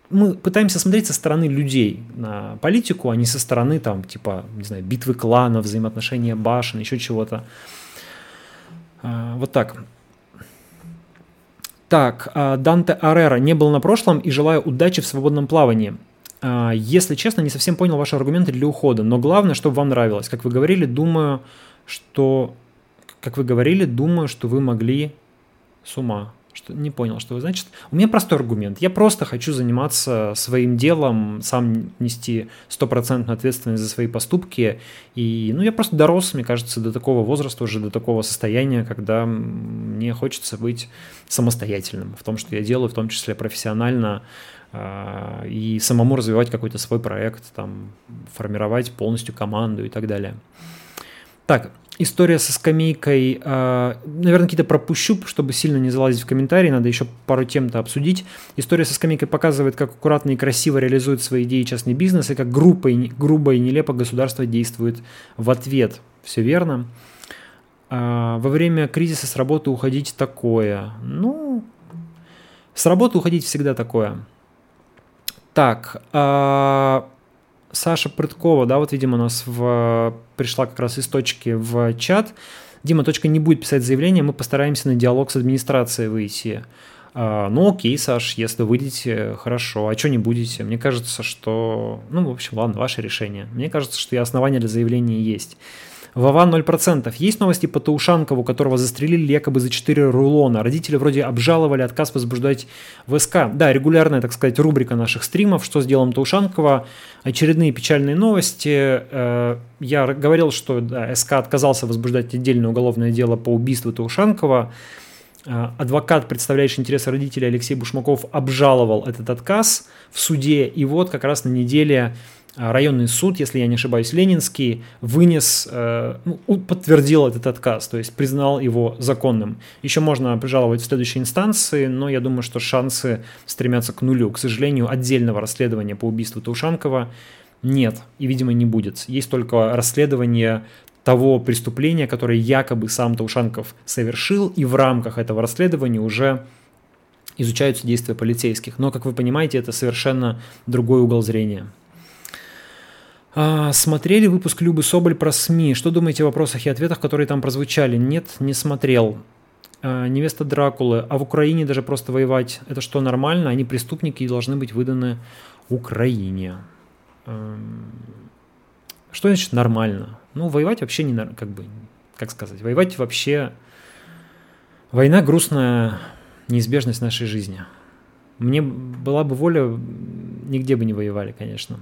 мы пытаемся смотреть со стороны людей на политику, а не со стороны там типа, не знаю, битвы кланов, взаимоотношения башен, еще чего-то. А, вот так. Так, а, Данте Арера не был на прошлом и желаю удачи в свободном плавании. А, если честно, не совсем понял ваши аргументы для ухода, но главное, чтобы вам нравилось. Как вы говорили, думаю, что... Как вы говорили, думаю, что вы могли с ума. Что, не понял, что вы значит. У меня простой аргумент. Я просто хочу заниматься своим делом, сам нести стопроцентную ответственность за свои поступки. И, ну, я просто дорос, мне кажется, до такого возраста, уже до такого состояния, когда мне хочется быть самостоятельным в том, что я делаю, в том числе профессионально, а, и самому развивать какой-то свой проект, там, формировать полностью команду и так далее. Так, история со скамейкой, а, наверное, какие-то пропущу, чтобы сильно не залазить в комментарии, надо еще пару тем-то обсудить. История со скамейкой показывает, как аккуратно и красиво реализует свои идеи частный бизнес, и как грубо и, грубо и нелепо государство действует в ответ. Все верно. А, во время кризиса с работы уходить такое. Ну, с работы уходить всегда такое. Так, э, Саша Прыткова, да, вот, видимо, у нас в, пришла как раз из точки в чат. Дима, точка не будет писать заявление, мы постараемся на диалог с администрацией выйти. А, ну окей, Саш, если выйдете, хорошо. А что не будете? Мне кажется, что... Ну, в общем, ладно, ваше решение. Мне кажется, что и основания для заявления есть. Вова 0%. Есть новости по Таушанкову, которого застрелили якобы за 4 рулона. Родители вроде обжаловали отказ возбуждать ВСК. Да, регулярная, так сказать, рубрика наших стримов «Что с делом Таушанкова?». Очередные печальные новости. Э, я говорил, что СК отказался возбуждать отдельное уголовное дело по убийству Таушанкова. Э, адвокат, представляющий интересы родителей Алексей Бушмаков, обжаловал этот отказ в суде. И вот как раз на неделе районный суд, если я не ошибаюсь, Ленинский, вынес, э, ну, подтвердил этот отказ, то есть признал его законным. Еще можно прижаловать в следующей инстанции, но я думаю, что шансы стремятся к нулю. К сожалению, отдельного расследования по убийству Таушанкова нет и, видимо, не будет. Есть только расследование того преступления, которое якобы сам Таушанков совершил, и в рамках этого расследования уже изучаются действия полицейских. Но, как вы понимаете, это совершенно другой угол зрения. А, смотрели выпуск Любы Соболь про СМИ. Что думаете о вопросах и ответах, которые там прозвучали? Нет, не смотрел. А, невеста Дракулы. А в Украине даже просто воевать, это что, нормально? Они преступники и должны быть выданы Украине. Что значит нормально? Ну, воевать вообще не, как бы, как сказать, воевать вообще... Война грустная неизбежность нашей жизни. Мне была бы воля, нигде бы не воевали, конечно.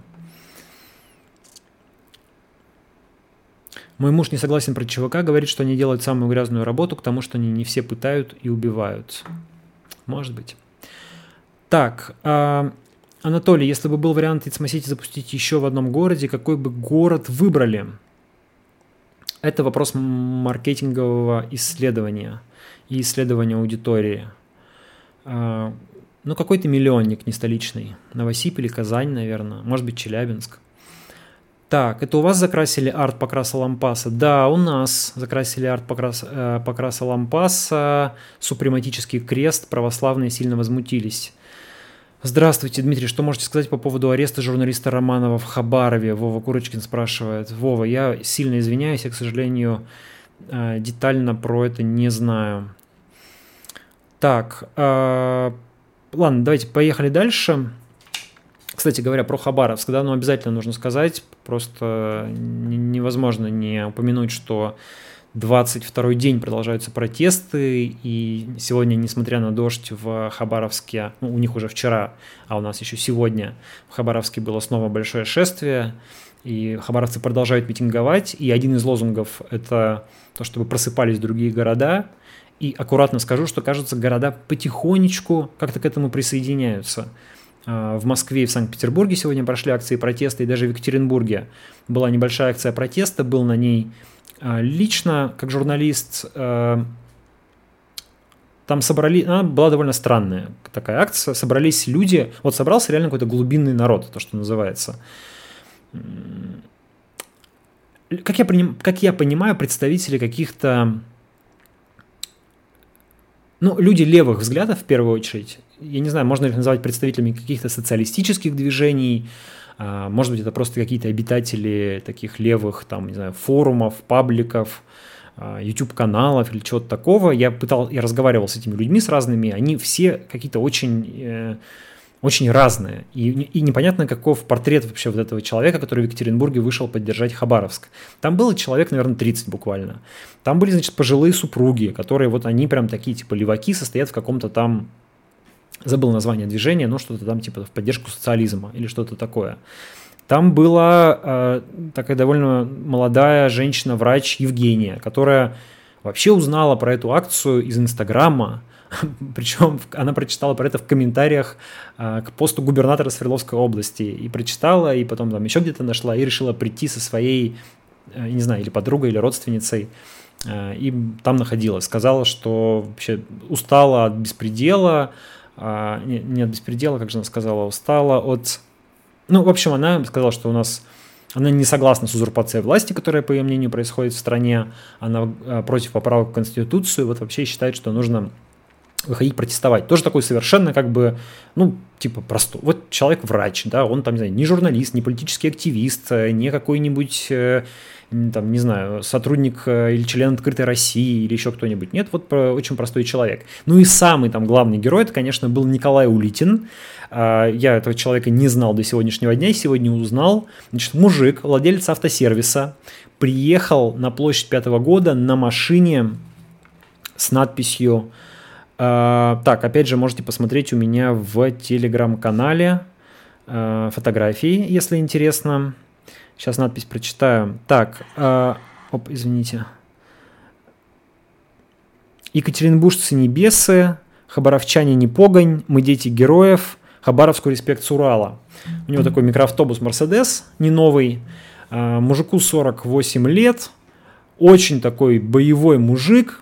Мой муж не согласен про ЧВК, говорит, что они делают самую грязную работу, к тому, что они не все пытают и убивают. Может быть. Так, э, Анатолий, если бы был вариант Ицмасити запустить еще в одном городе, какой бы город выбрали? Это вопрос маркетингового исследования и исследования аудитории. Э, ну, какой-то миллионник не столичный. Новосиб или Казань, наверное. Может быть, Челябинск. Так, это у вас закрасили арт покраса лампаса? Да, у нас закрасили арт покраса, э, покраса лампаса, супрематический крест, православные сильно возмутились. Здравствуйте, Дмитрий, что можете сказать по поводу ареста журналиста Романова в Хабарове? Вова Курочкин спрашивает. Вова, я сильно извиняюсь, я, к сожалению, э, детально про это не знаю. Так, э, ладно, давайте поехали дальше. Кстати говоря, про Хабаровск, да, ну обязательно нужно сказать, просто невозможно не упомянуть, что 22 день продолжаются протесты, и сегодня, несмотря на дождь в Хабаровске, ну, у них уже вчера, а у нас еще сегодня в Хабаровске было снова большое шествие, и хабаровцы продолжают митинговать, и один из лозунгов – это то, чтобы просыпались другие города, и аккуратно скажу, что, кажется, города потихонечку как-то к этому присоединяются – в Москве и в Санкт-Петербурге сегодня прошли акции протеста, и даже в Екатеринбурге была небольшая акция протеста, был на ней а, лично, как журналист, а, там собрали, она была довольно странная такая акция, собрались люди, вот собрался реально какой-то глубинный народ, то, что называется. Как я, как я понимаю, представители каких-то, ну, люди левых взглядов в первую очередь, я не знаю, можно ли их называть представителями каких-то социалистических движений, а, может быть, это просто какие-то обитатели таких левых, там, не знаю, форумов, пабликов, а, YouTube-каналов или чего-то такого. Я пытал, я разговаривал с этими людьми, с разными, они все какие-то очень э, очень разные. И, и непонятно, каков портрет вообще вот этого человека, который в Екатеринбурге вышел поддержать Хабаровск. Там было человек, наверное, 30 буквально. Там были, значит, пожилые супруги, которые вот они прям такие, типа, леваки, состоят в каком-то там забыл название движения, но что-то там типа в поддержку социализма или что-то такое. Там была э, такая довольно молодая женщина-врач Евгения, которая вообще узнала про эту акцию из Инстаграма, причем она прочитала про это в комментариях э, к посту губернатора Свердловской области, и прочитала, и потом там еще где-то нашла, и решила прийти со своей, э, не знаю, или подругой, или родственницей, э, и там находилась. Сказала, что вообще устала от беспредела, а, не, не от беспредела, как же она сказала, устала от... Ну, в общем, она сказала, что у нас... Она не согласна с узурпацией власти, которая, по ее мнению, происходит в стране. Она а, против поправок в Конституцию. Вот вообще считает, что нужно выходить протестовать. Тоже такой совершенно как бы, ну, типа простой. Вот человек врач, да, он там, не знаю, не журналист, не политический активист, э, не какой-нибудь э, там, не знаю, сотрудник э, или член открытой России или еще кто-нибудь. Нет, вот очень простой человек. Ну и самый там главный герой, это, конечно, был Николай Улитин. А, я этого человека не знал до сегодняшнего дня, и сегодня узнал. Значит, мужик, владелец автосервиса, приехал на площадь пятого года на машине с надписью так, опять же, можете посмотреть у меня в телеграм-канале а, фотографии, если интересно. Сейчас надпись прочитаю. Так, э, оп, извините. Екатеринбуржцы не бесы, хабаровчане не погонь, мы дети героев, Хабаровску респект с Урала. У него такой микроавтобус Мерседес, не новый, а, мужику 48 лет, очень такой боевой мужик,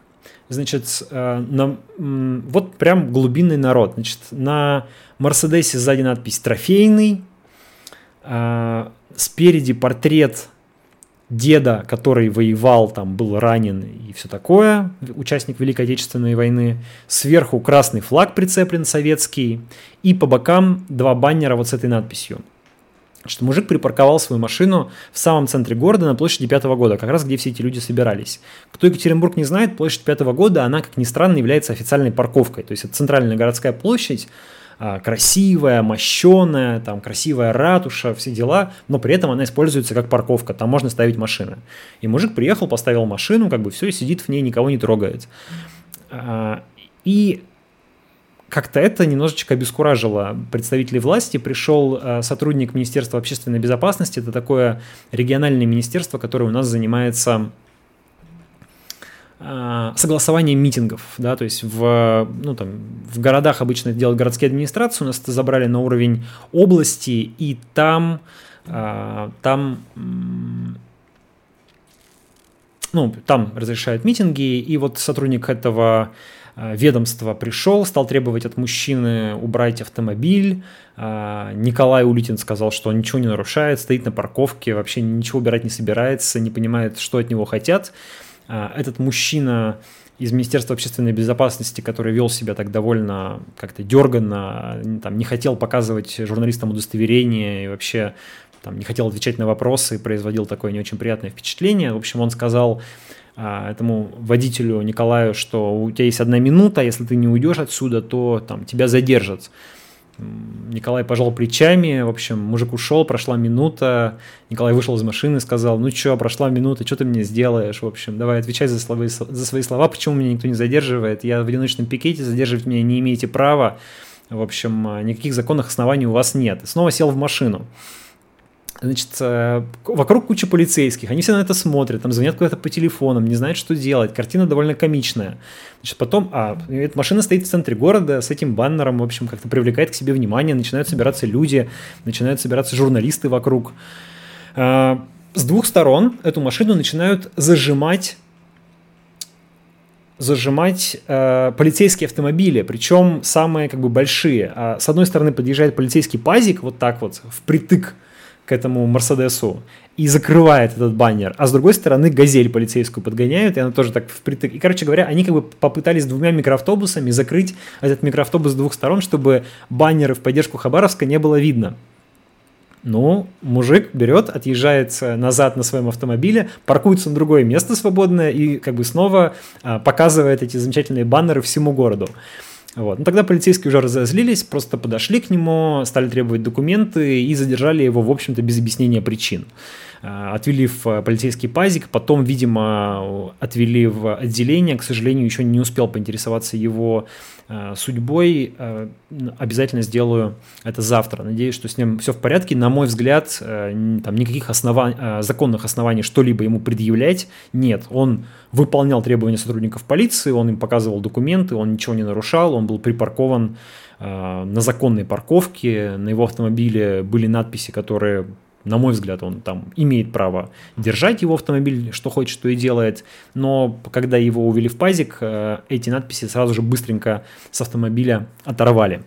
значит, а, на, вот прям глубинный народ. Значит, на Мерседесе сзади надпись «Трофейный», а, спереди портрет деда, который воевал, там был ранен и все такое, участник Великой Отечественной войны. Сверху красный флаг прицеплен советский, и по бокам два баннера вот с этой надписью. Что мужик припарковал свою машину в самом центре города на площади Пятого года, как раз где все эти люди собирались. Кто Екатеринбург не знает, площадь Пятого года, она, как ни странно, является официальной парковкой. То есть это центральная городская площадь, а, красивая, мощеная, там красивая ратуша, все дела, но при этом она используется как парковка, там можно ставить машины. И мужик приехал, поставил машину, как бы все, и сидит в ней, никого не трогает. А, и как-то это немножечко обескуражило представителей власти. Пришел а, сотрудник Министерства общественной безопасности, это такое региональное министерство, которое у нас занимается а, согласование митингов, да, то есть в, ну, там, в городах обычно это делают городские администрации, у нас это забрали на уровень области, и там, а, там, ну, там разрешают митинги, и вот сотрудник этого а, ведомства пришел, стал требовать от мужчины убрать автомобиль. Николай Улитин сказал, что он ничего не нарушает, стоит на парковке, вообще ничего убирать не собирается, не понимает, что от него хотят. А, этот мужчина из Министерства общественной безопасности, который вел себя так довольно как-то дерганно, там, не хотел показывать журналистам удостоверение и вообще там, не хотел отвечать на вопросы, производил такое не очень приятное впечатление. В общем, он сказал этому водителю Николаю, что у тебя есть одна минута, если ты не уйдешь отсюда, то там, тебя задержат. Николай пожал плечами, в общем, мужик ушел, прошла минута, Николай вышел из машины сказал, ну что, прошла минута, что ты мне сделаешь, в общем, давай отвечай за, слова, за свои слова, почему меня никто не задерживает, я в одиночном пикете, задерживать меня не имеете права, в общем, никаких законных оснований у вас нет. Снова сел в машину. Значит, э, вокруг куча полицейских, они все на это смотрят, там звонят куда-то по телефонам, не знают, что делать. Картина довольно комичная. Значит, потом, а, эта машина стоит в центре города с этим баннером, в общем, как-то привлекает к себе внимание, начинают собираться люди, начинают собираться журналисты вокруг. А, с двух сторон эту машину начинают зажимать зажимать э, полицейские автомобили, причем самые как бы большие. А, с одной стороны подъезжает полицейский пазик вот так вот впритык к этому Мерседесу и закрывает этот баннер, а с другой стороны газель полицейскую подгоняют, и она тоже так впритык. И, короче говоря, они как бы попытались двумя микроавтобусами закрыть этот микроавтобус с двух сторон, чтобы баннеры в поддержку Хабаровска не было видно. Ну, мужик берет, отъезжает назад на своем автомобиле, паркуется на другое место свободное и как бы снова а, показывает эти замечательные баннеры всему городу. Вот. Ну, тогда полицейские уже разозлились, просто подошли к нему, стали требовать документы и задержали его, в общем-то, без объяснения причин. А, отвели в э, полицейский пазик, потом, видимо, отвели в отделение, к сожалению, еще не успел поинтересоваться его судьбой, э, обязательно сделаю это завтра. Надеюсь, что с ним все в порядке. На мой взгляд, там никаких оснований, законных оснований что-либо ему предъявлять нет. Он выполнял требования сотрудников полиции, он им показывал документы, он ничего не нарушал, он был припаркован на законной парковке, на его автомобиле были надписи, которые на мой взгляд, он там имеет право держать его автомобиль, что хочет, что и делает. Но когда его увели в пазик, э, эти надписи сразу же быстренько с автомобиля оторвали.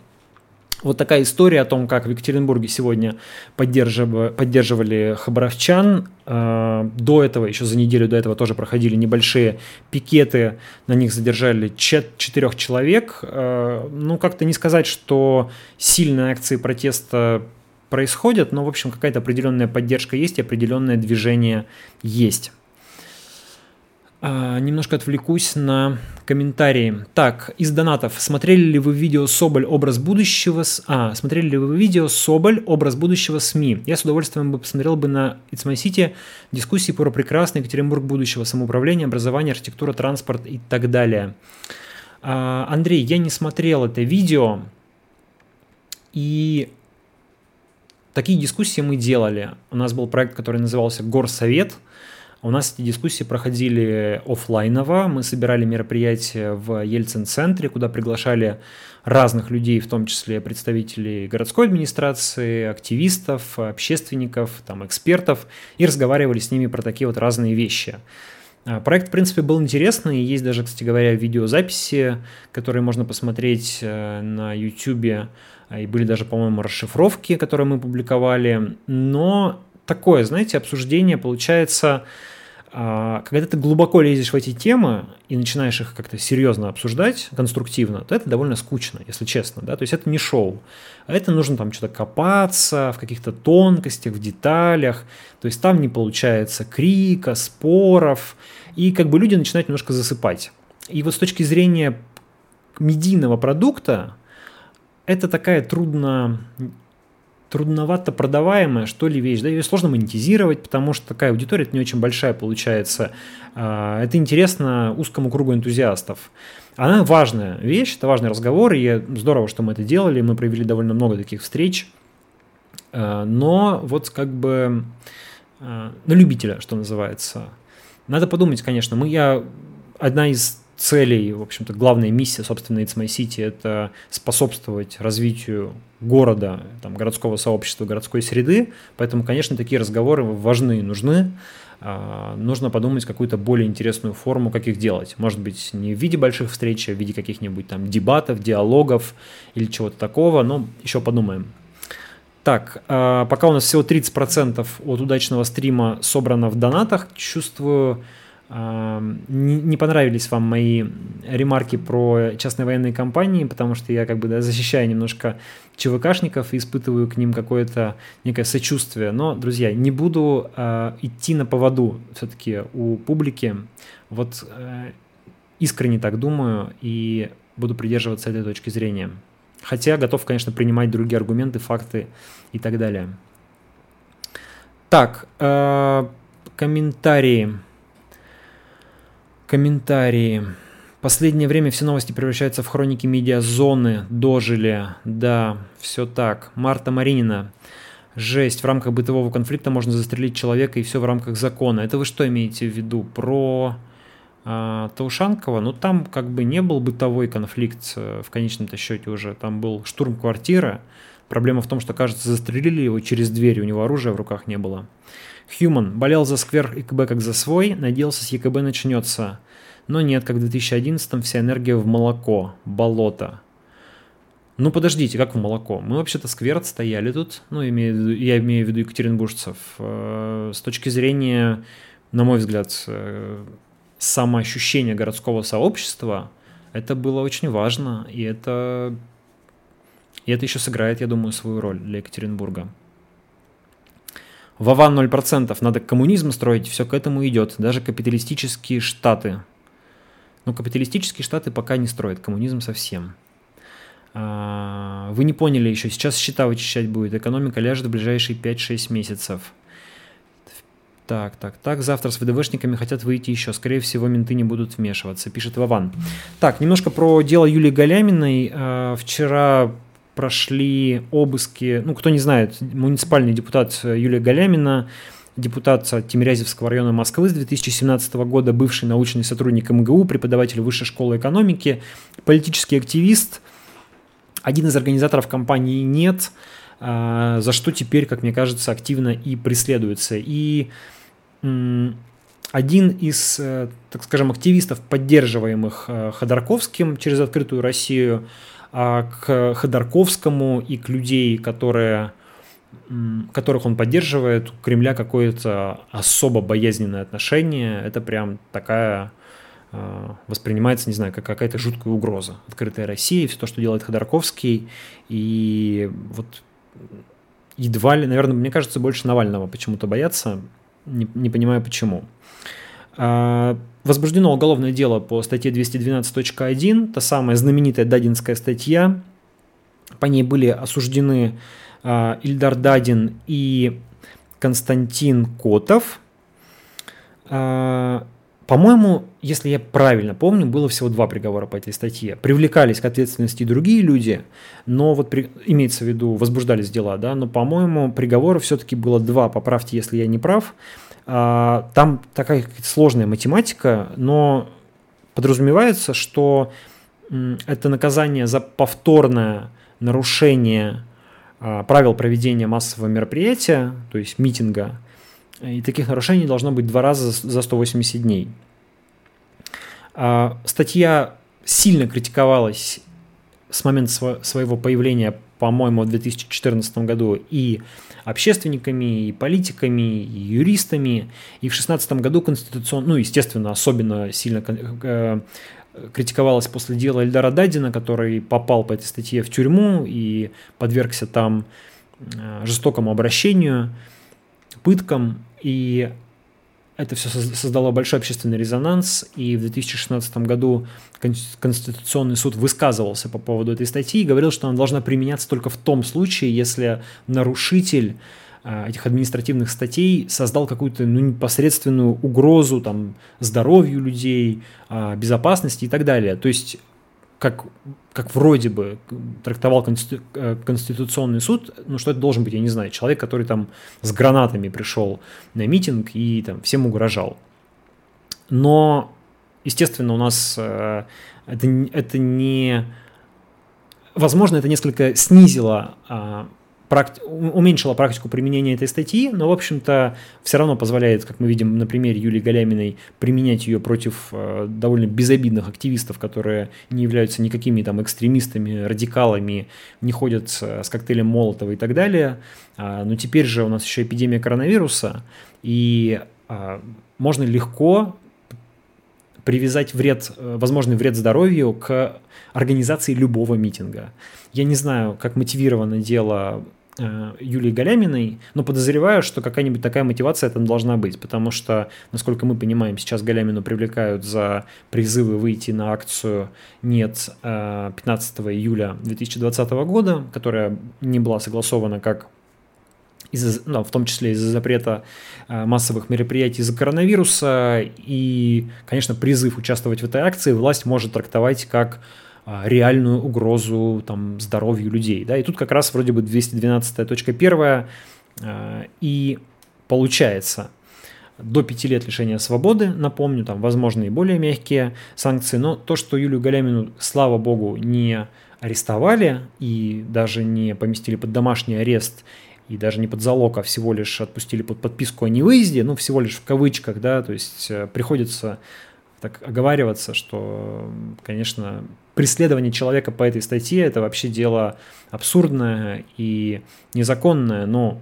Вот такая история о том, как в Екатеринбурге сегодня поддерживали, поддерживали хабаровчан. Э, до этого, еще за неделю до этого тоже проходили небольшие пикеты, на них задержали четырех человек. Э, ну, как-то не сказать, что сильные акции протеста происходят, но, в общем, какая-то определенная поддержка есть, определенное движение есть. А, немножко отвлекусь на комментарии. Так, из донатов. Смотрели ли вы видео Соболь образ будущего? С... А, смотрели ли вы видео Соболь образ будущего СМИ? Я с удовольствием бы посмотрел бы на It's My City дискуссии про прекрасный Екатеринбург будущего, самоуправление, образование, архитектура, транспорт и так далее. А, Андрей, я не смотрел это видео, и Такие дискуссии мы делали. У нас был проект, который назывался «Горсовет», У нас эти дискуссии проходили офлайново. Мы собирали мероприятия в Ельцин-центре, куда приглашали разных людей, в том числе представителей городской администрации, активистов, общественников, там, экспертов, и разговаривали с ними про такие вот разные вещи. А, проект, в принципе, был интересный. Есть даже, кстати говоря, видеозаписи, которые можно посмотреть э, на YouTube. И были даже, по-моему, расшифровки, которые мы публиковали. Но такое, знаете, обсуждение получается а, когда ты глубоко лезешь в эти темы и начинаешь их как-то серьезно обсуждать, конструктивно, то это довольно скучно, если честно, да, то есть это не шоу, а это нужно там что-то копаться в каких-то тонкостях, в деталях, то есть там не получается крика, споров, и как бы люди начинают немножко засыпать. И вот с точки зрения медийного продукта, это такая трудно трудновато продаваемая, что ли, вещь. Да, ее сложно монетизировать, потому что такая аудитория не очень большая получается. А, это интересно узкому кругу энтузиастов. Она важная вещь, это важный разговор, и здорово, что мы это делали, мы провели довольно много таких встреч. А, но вот как бы а, на любителя, что называется. Надо подумать, конечно, мы, я одна из целей, в общем-то, главная миссия, собственно, It's My City – это способствовать развитию города, там, городского сообщества, городской среды. Поэтому, конечно, такие разговоры важны и нужны. А, нужно подумать какую-то более интересную форму, как их делать. Может быть, не в виде больших встреч, а в виде каких-нибудь там дебатов, диалогов или чего-то такого, но еще подумаем. Так, а, пока у нас всего 30% от удачного стрима собрано в донатах, чувствую, не понравились вам мои ремарки про частные военные компании, потому что я как бы да, защищаю немножко ЧВКшников и испытываю к ним какое-то некое сочувствие. Но, друзья, не буду э, идти на поводу все-таки у публики. Вот э, искренне так думаю и буду придерживаться этой точки зрения. Хотя готов, конечно, принимать другие аргументы, факты и так далее. Так, э, комментарии. Комментарии. Последнее время все новости превращаются в хроники медиазоны. Дожили. Да, все так. Марта Маринина. Жесть. В рамках бытового конфликта можно застрелить человека и все в рамках закона. Это вы что имеете в виду? Про а, Таушанкова? Ну, там как бы не был бытовой конфликт э, в конечном-то счете уже. Там был штурм квартиры. Проблема в том, что, кажется, застрелили его через дверь, у него оружия в руках не было. Хьюман болел за сквер ЕКБ как за свой, надеялся, с ЕКБ начнется. Но нет, как в 2011-м вся энергия в молоко, болото. Ну подождите, как в молоко? Мы вообще-то сквер отстояли тут, ну имею, я имею в виду екатеринбуржцев. Э, с точки зрения, на мой взгляд, э, самоощущения городского сообщества, это было очень важно, и это, и это еще сыграет, я думаю, свою роль для Екатеринбурга. Вован 0%, надо коммунизм строить, все к этому идет. Даже капиталистические штаты. Но капиталистические штаты пока не строят коммунизм совсем. А, вы не поняли еще, сейчас счета вычищать будет. Экономика ляжет в ближайшие 5-6 месяцев. Так, так, так. Завтра с ВДВшниками хотят выйти еще. Скорее всего, менты не будут вмешиваться, пишет Вован. Так, немножко про дело Юлии Галяминой. А, вчера прошли обыски, ну, кто не знает, муниципальный депутат Юлия Галямина, депутат Тимирязевского района Москвы с 2017 года, бывший научный сотрудник МГУ, преподаватель Высшей школы экономики, политический активист, один из организаторов кампании «Нет», а, за что теперь, как мне кажется, активно и преследуется. И один из, э, так скажем, активистов, поддерживаемых э, Ходорковским через «Открытую Россию», а к Ходорковскому и к людей, которые, которых он поддерживает, у Кремля какое-то особо боязненное отношение. Это прям такая а, воспринимается, не знаю, как какая-то жуткая угроза. Открытая Россия, все то, что делает Ходорковский, и вот едва ли, наверное, мне кажется, больше Навального почему-то боятся, не, не понимаю почему. А, возбуждено уголовное дело по статье 212.1, та самая знаменитая Дадинская статья. По ней были осуждены а, Ильдар Дадин и Константин Котов. А, по-моему, если я правильно помню, было всего два приговора по этой статье. Привлекались к ответственности другие люди, но вот при, имеется в виду, возбуждались дела, да, но, по-моему, приговора все-таки было два, поправьте, если я не прав. А, там такая сложная математика, но подразумевается, что это наказание за повторное нарушение а, правил проведения массового мероприятия, то есть митинга, и таких нарушений должно быть два раза за 180 дней. А, статья сильно критиковалась с момента своего появления, по-моему, в 2014 году и общественниками, и политиками, и юристами. И в 2016 году конституционно, ну, естественно, особенно сильно э, критиковалась после дела Эльдара Дадина, который попал по этой статье в тюрьму и подвергся там э, жестокому обращению, пыткам. И это все создало большой общественный резонанс, и в 2016 году Конституционный суд высказывался по поводу этой статьи и говорил, что она должна применяться только в том случае, если нарушитель а, этих административных статей создал какую-то ну, непосредственную угрозу там, здоровью людей, а, безопасности и так далее. То есть как, как вроде бы трактовал конститу, э, Конституционный суд, ну что это должен быть, я не знаю, человек, который там с гранатами пришел на митинг и там всем угрожал. Но, естественно, у нас э, это, это не... Возможно, это несколько снизило э, уменьшила практику применения этой статьи, но, в общем-то, все равно позволяет, как мы видим на примере Юлии Галяминой, применять ее против э, довольно безобидных активистов, которые не являются никакими там экстремистами, радикалами, не ходят с, коктейлем Молотова и так далее. А, но теперь же у нас еще эпидемия коронавируса, и а, можно легко привязать вред, э, возможный вред здоровью к организации любого митинга. Я не знаю, как мотивировано дело Юлии Галяминой, но подозреваю, что какая-нибудь такая мотивация там должна быть, потому что, насколько мы понимаем, сейчас Галямину привлекают за призывы выйти на акцию «Нет» 15 э, июля 2020 года, которая не была согласована как из ну, в том числе из-за запрета э, массовых мероприятий из-за коронавируса. И, конечно, призыв участвовать в этой акции власть может трактовать как реальную угрозу там, здоровью людей. Да? И тут как раз вроде бы 212.1 а, и получается до 5 лет лишения свободы, напомню, там возможны и более мягкие санкции, но то, что Юлию Галямину, слава богу, не арестовали и даже не поместили под домашний арест и даже не под залог, а всего лишь отпустили под подписку о невыезде, ну, всего лишь в кавычках, да, то есть э, приходится так оговариваться, что, конечно, преследование человека по этой статье это вообще дело абсурдное и незаконное, но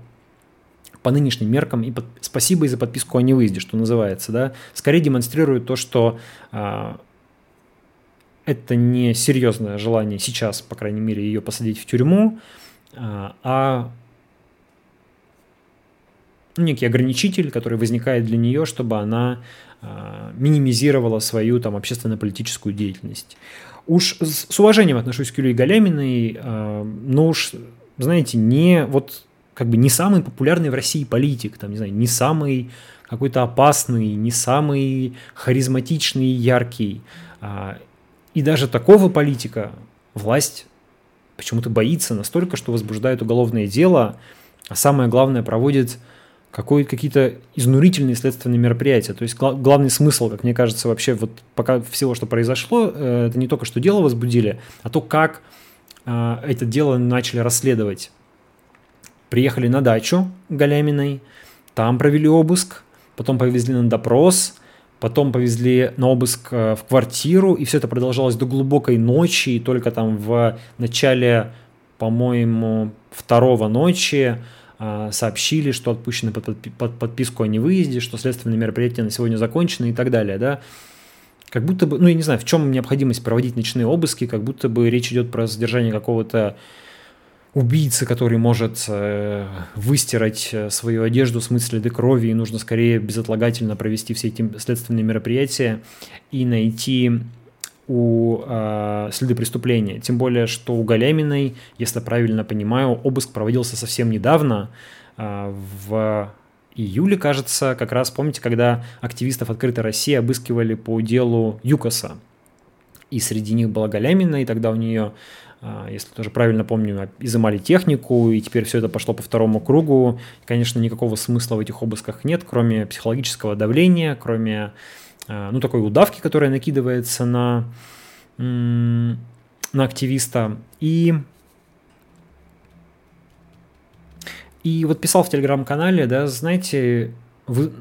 по нынешним меркам и под... спасибо и за подписку о невыезде, что называется, да, скорее демонстрирует то, что а, это не серьезное желание сейчас, по крайней мере, ее посадить в тюрьму, а, а некий ограничитель, который возникает для нее, чтобы она минимизировала свою там общественно-политическую деятельность. Уж с уважением отношусь к Юлии Галяминой, а, но уж, знаете, не вот как бы не самый популярный в России политик, там, не знаю, не самый какой-то опасный, не самый харизматичный, яркий. А, и даже такого политика власть почему-то боится настолько, что возбуждает уголовное дело, а самое главное проводит какие-то изнурительные следственные мероприятия. То есть гла- главный смысл, как мне кажется, вообще вот пока всего, что произошло, э, это не только что дело возбудили, а то, как э, это дело начали расследовать. Приехали на дачу Галяминой, там провели обыск, потом повезли на допрос, потом повезли на обыск э, в квартиру, и все это продолжалось до глубокой ночи, и только там в начале, по-моему, второго ночи а, сообщили, что отпущены под, под подписку о невыезде, что следственные мероприятия на сегодня закончены и так далее, да. Как будто бы, ну я не знаю, в чем необходимость проводить ночные обыски, как будто бы речь идет про задержание какого-то убийцы, который может э, выстирать э, свою одежду, смыть следы крови, и нужно скорее безотлагательно провести все эти следственные мероприятия и найти у э, следы преступления. Тем более, что у Галяминой, если правильно понимаю, обыск проводился совсем недавно, э, в июле, кажется, как раз, помните, когда активистов «Открытой России» обыскивали по делу ЮКОСа. И среди них была Галямина, и тогда у нее а, если тоже правильно помню, изымали технику, и теперь все это пошло по второму кругу. Конечно, никакого смысла в этих обысках нет, кроме психологического давления, кроме ну, такой удавки, которая накидывается на, на активиста. И, и вот писал в телеграм-канале, да, знаете, вы,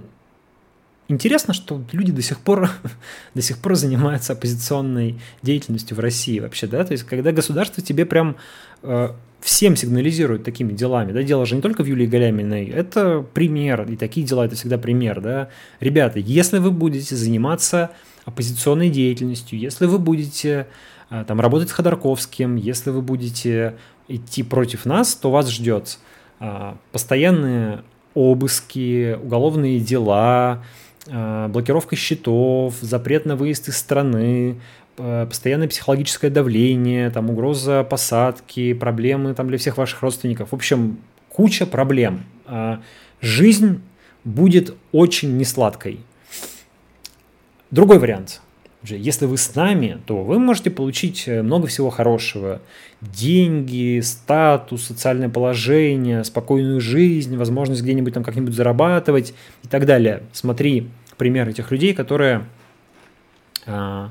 Интересно, что люди до сих пор, до сих пор занимаются оппозиционной деятельностью в России вообще, да, то есть когда государство тебе прям э, всем сигнализирует такими делами, да, дело же не только в Юлии Галяминой, это пример, и такие дела это всегда пример, да. Ребята, если вы будете заниматься оппозиционной деятельностью, если вы будете э, там работать с Ходорковским, если вы будете идти против нас, то вас ждет э, постоянные обыски, уголовные дела, блокировка счетов, запрет на выезд из страны, э, постоянное психологическое давление, там угроза посадки, проблемы там для всех ваших родственников. В общем, куча проблем. Э, жизнь будет очень несладкой. Другой вариант. Если вы с нами, то вы можете получить много всего хорошего. Деньги, статус, социальное положение, спокойную жизнь, возможность где-нибудь там как-нибудь зарабатывать и так далее. Смотри пример этих людей, которые а,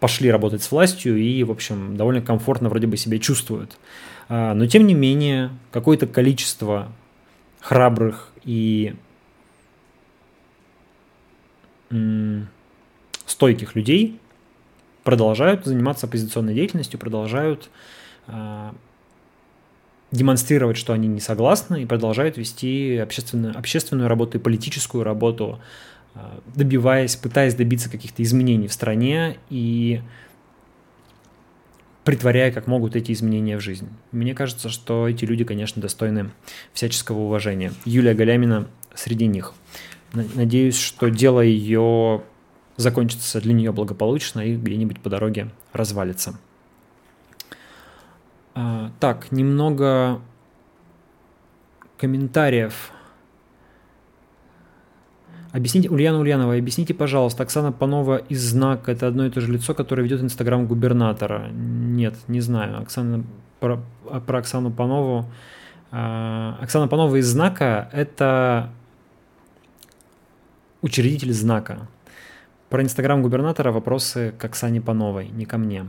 пошли работать с властью и, в общем, довольно комфортно вроде бы себя чувствуют. А, но, тем не менее, какое-то количество храбрых и стойких людей продолжают заниматься оппозиционной деятельностью, продолжают э, демонстрировать, что они не согласны, и продолжают вести общественную, общественную работу и политическую работу добиваясь, пытаясь добиться каких-то изменений в стране и притворяя как могут эти изменения в жизнь. Мне кажется, что эти люди, конечно, достойны всяческого уважения. Юлия Галямина среди них. Надеюсь, что дело ее закончится для нее благополучно и где-нибудь по дороге развалится. А, так, немного комментариев Объясните, Ульяна Ульянова, объясните, пожалуйста, Оксана Панова из «Знак» – это одно и то же лицо, которое ведет Инстаграм губернатора? Нет, не знаю. Оксана, про, про Оксану Панову. А, Оксана Панова из «Знака» – это учредитель «Знака». Про Инстаграм губернатора вопросы к Оксане Пановой, не ко мне.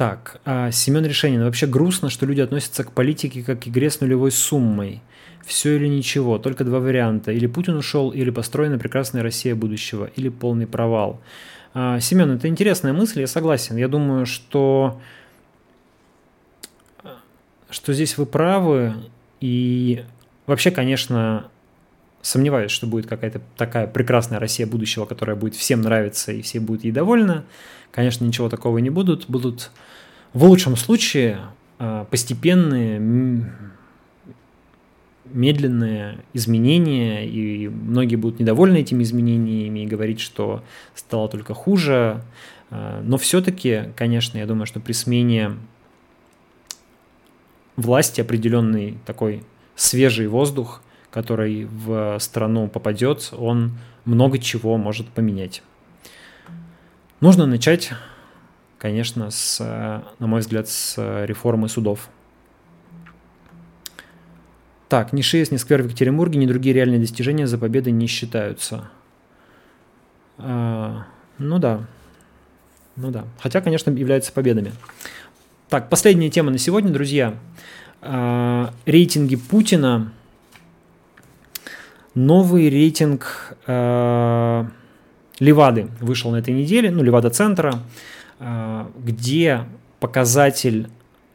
Так, а Семен Решенин. Вообще грустно, что люди относятся к политике как к игре с нулевой суммой – все или ничего, только два варианта. Или Путин ушел, или построена прекрасная Россия будущего, или полный провал. А, Семен, это интересная мысль, я согласен. Я думаю, что, что здесь вы правы. И вообще, конечно, сомневаюсь, что будет какая-то такая прекрасная Россия будущего, которая будет всем нравиться и все будут ей довольны. Конечно, ничего такого не будут. Будут в лучшем случае а, постепенные медленные изменения, и многие будут недовольны этими изменениями и говорить, что стало только хуже. А, но все-таки, конечно, я думаю, что при смене власти определенный такой свежий воздух, который в страну попадет, он много чего может поменять. Нужно начать, конечно, с, на мой взгляд, с реформы судов. Так, ни ШИЭС, ни сквер в Екатеринбурге, ни другие реальные достижения за победы не считаются. А, ну да. Ну да. Хотя, конечно, являются победами. Так, последняя тема на сегодня, друзья. А, рейтинги Путина. Новый рейтинг а, Левады вышел на этой неделе, ну, Левада-центра, а, где показатель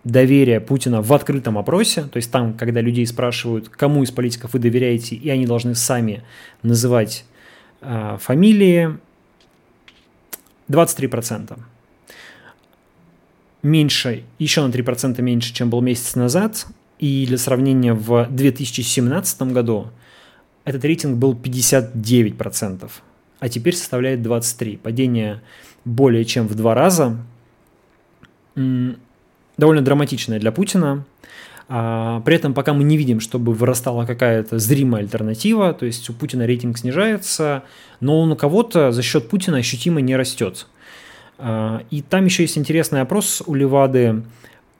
доверия Путина в открытом опросе, то есть там, когда людей спрашивают, кому из политиков вы доверяете, и они должны сами называть э, фамилии, 23%. Меньше, еще на 3% меньше, чем был месяц назад. И для сравнения, в 2017 году этот рейтинг был 59%, а теперь составляет 23%. Падение более чем в два раза довольно драматичная для Путина. А, при этом пока мы не видим, чтобы вырастала какая-то зримая альтернатива, то есть у Путина рейтинг снижается, но он у кого-то за счет Путина ощутимо не растет. А, и там еще есть интересный опрос у Левады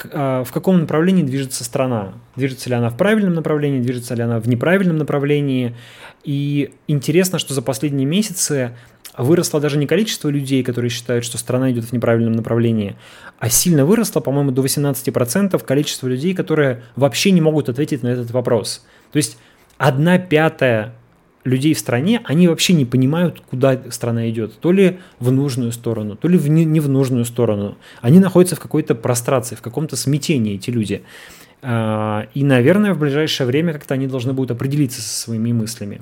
в каком направлении движется страна. Движется ли она в правильном направлении, движется ли она в неправильном направлении. И интересно, что за последние месяцы выросло даже не количество людей, которые считают, что страна идет в неправильном направлении, а сильно выросло, по-моему, до 18% количество людей, которые вообще не могут ответить на этот вопрос. То есть одна пятая людей в стране, они вообще не понимают, куда страна идет. То ли в нужную сторону, то ли в не, не в нужную сторону. Они находятся в какой-то прострации, в каком-то смятении, эти люди. А, и, наверное, в ближайшее время как-то они должны будут определиться со своими мыслями.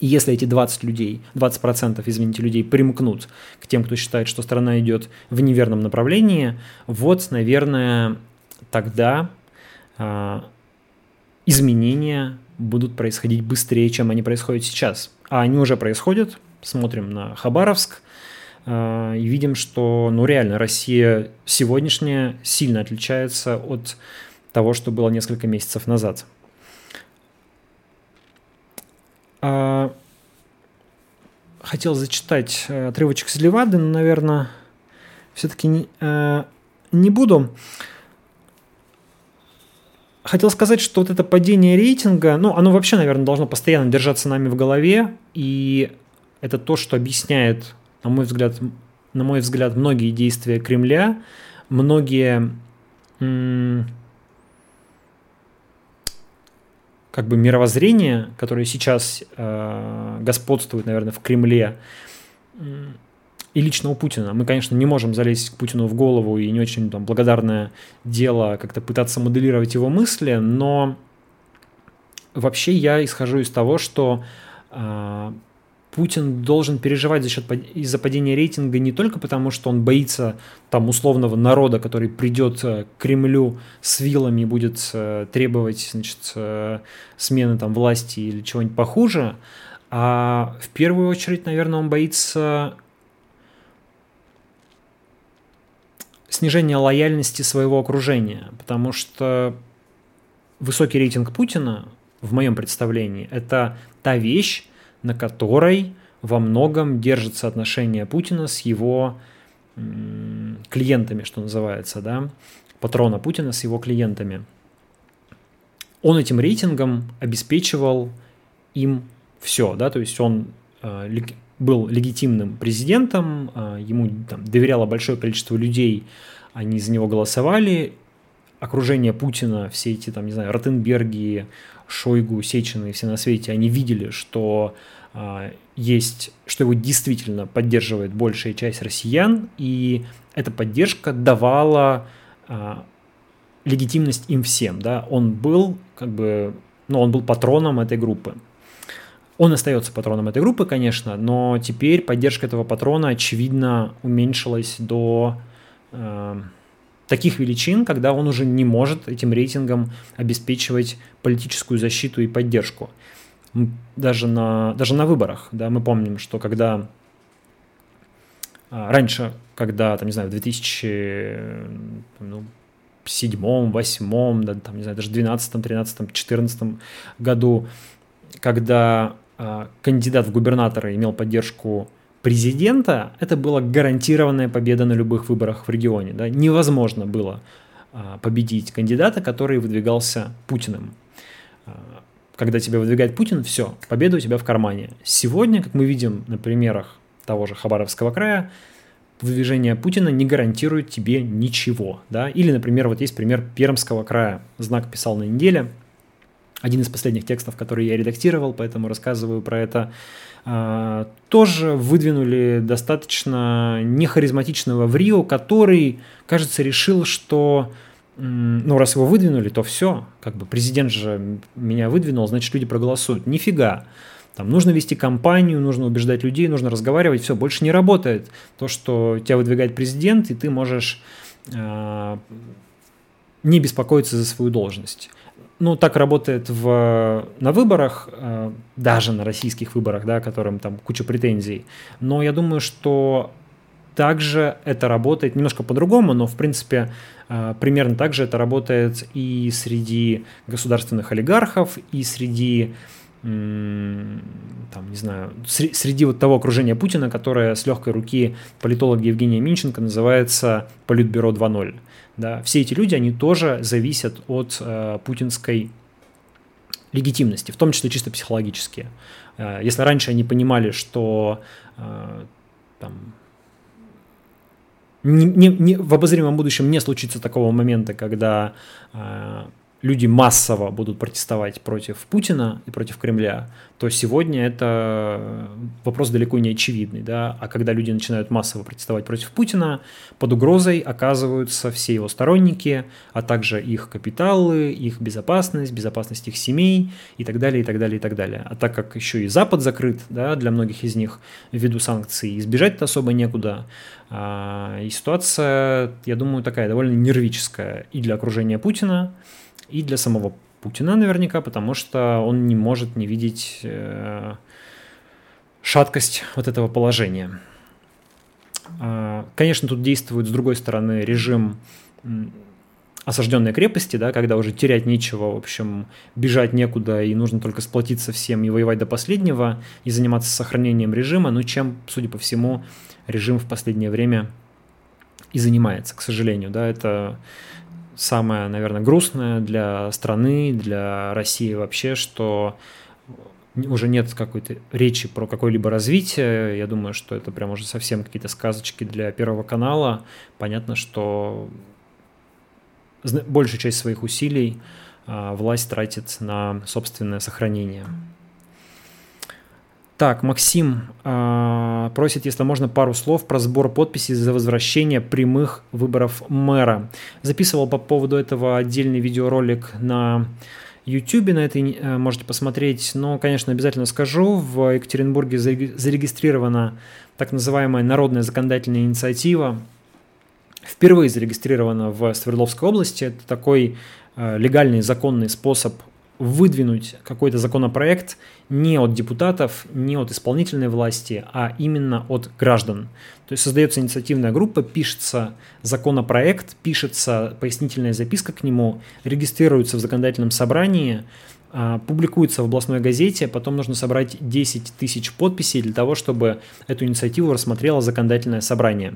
И если эти 20 людей, 20%, извините, людей примкнут к тем, кто считает, что страна идет в неверном направлении, вот, наверное, тогда а, изменения будут происходить быстрее, чем они происходят сейчас. А они уже происходят. Смотрим на Хабаровск э, и видим, что, ну, реально, Россия сегодняшняя сильно отличается от того, что было несколько месяцев назад. А, хотел зачитать э, отрывочек из Левады, но, наверное, все-таки не, э, не буду хотел сказать, что вот это падение рейтинга, ну, оно вообще, наверное, должно постоянно держаться нами в голове, и это то, что объясняет, на мой взгляд, на мой взгляд, многие действия Кремля, многие как бы мировоззрения, которые сейчас э, господствуют, наверное, в Кремле, и лично у Путина. Мы, конечно, не можем залезть к Путину в голову и не очень там, благодарное дело как-то пытаться моделировать его мысли, но вообще я исхожу из того, что э, Путин должен переживать за счет из-за падения рейтинга не только потому, что он боится там условного народа, который придет э, к Кремлю с вилами и будет э, требовать значит, э, смены там власти или чего-нибудь похуже, а в первую очередь, наверное, он боится снижение лояльности своего окружения, потому что высокий рейтинг Путина, в моем представлении, это та вещь, на которой во многом держится отношение Путина с его клиентами, что называется, да, патрона Путина с его клиентами. Он этим рейтингом обеспечивал им все, да, то есть он э, был легитимным президентом, а, ему там, доверяло большое количество людей, они за него голосовали, окружение Путина, все эти, там, не знаю, Ротенберги, Шойгу, Сечины все на свете, они видели, что а, есть, что его действительно поддерживает большая часть россиян, и эта поддержка давала а, легитимность им всем, да, он был как бы, ну, он был патроном этой группы. Он остается патроном этой группы, конечно, но теперь поддержка этого патрона, очевидно, уменьшилась до э, таких величин, когда он уже не может этим рейтингом обеспечивать политическую защиту и поддержку. Даже на, даже на выборах, да, мы помним, что когда э, раньше, когда, там, не знаю, в 2007, ну, восьмом, да, там, не знаю, даже 12, 13, 14 году, когда а, кандидат в губернаторы имел поддержку президента, это была гарантированная победа на любых выборах в регионе. Да? Невозможно было а, победить кандидата, который выдвигался Путиным. А, когда тебя выдвигает Путин, все, победа у тебя в кармане. Сегодня, как мы видим на примерах того же Хабаровского края, выдвижение Путина не гарантирует тебе ничего. Да? Или, например, вот есть пример Пермского края. Знак писал на неделе – один из последних текстов, которые я редактировал, поэтому рассказываю про это, а, тоже выдвинули достаточно нехаризматичного в Рио, который, кажется, решил, что ну, раз его выдвинули, то все, как бы президент же меня выдвинул, значит, люди проголосуют. Нифига. Там нужно вести кампанию, нужно убеждать людей, нужно разговаривать, все, больше не работает. То, что тебя выдвигает президент, и ты можешь э, не беспокоиться за свою должность ну, так работает в, на выборах, э, даже на российских выборах, да, которым там куча претензий. Но я думаю, что также это работает немножко по-другому, но, в принципе, э, примерно так же это работает и среди государственных олигархов, и среди там, не знаю, среди вот того окружения Путина, которое с легкой руки политолога Евгения Минченко называется Политбюро 2.0. Да? Все эти люди, они тоже зависят от э, путинской легитимности, в том числе чисто психологические. Э, если раньше они понимали, что э, там, не, не, не, в обозримом будущем не случится такого момента, когда э, люди массово будут протестовать против Путина и против Кремля, то сегодня это вопрос далеко не очевидный. Да? А когда люди начинают массово протестовать против Путина, под угрозой оказываются все его сторонники, а также их капиталы, их безопасность, безопасность их семей и так далее, и так далее, и так далее. А так как еще и Запад закрыт да, для многих из них ввиду санкций, избежать-то особо некуда. А, и ситуация, я думаю, такая довольно нервическая и для окружения Путина, и для самого Путина наверняка, потому что он не может не видеть э, шаткость вот этого положения. Э, конечно, тут действует, с другой стороны, режим осажденной крепости, да, когда уже терять нечего, в общем, бежать некуда, и нужно только сплотиться всем и воевать до последнего, и заниматься сохранением режима, ну, чем, судя по всему, режим в последнее время и занимается, к сожалению, да, это самое, наверное, грустное для страны, для России вообще, что уже нет какой-то речи про какое-либо развитие. Я думаю, что это прям уже совсем какие-то сказочки для Первого канала. Понятно, что большую часть своих усилий а, власть тратит на собственное сохранение. Так, Максим э, просит, если можно, пару слов про сбор подписей за возвращение прямых выборов мэра. Записывал по поводу этого отдельный видеоролик на YouTube, на этой э, можете посмотреть. Но, конечно, обязательно скажу, в Екатеринбурге зарегистрирована так называемая народная законодательная инициатива. Впервые зарегистрирована в Свердловской области. Это такой э, легальный законный способ выдвинуть какой-то законопроект не от депутатов, не от исполнительной власти, а именно от граждан. То есть создается инициативная группа, пишется законопроект, пишется пояснительная записка к нему, регистрируется в законодательном собрании, а, публикуется в областной газете, потом нужно собрать 10 тысяч подписей для того, чтобы эту инициативу рассмотрело законодательное собрание.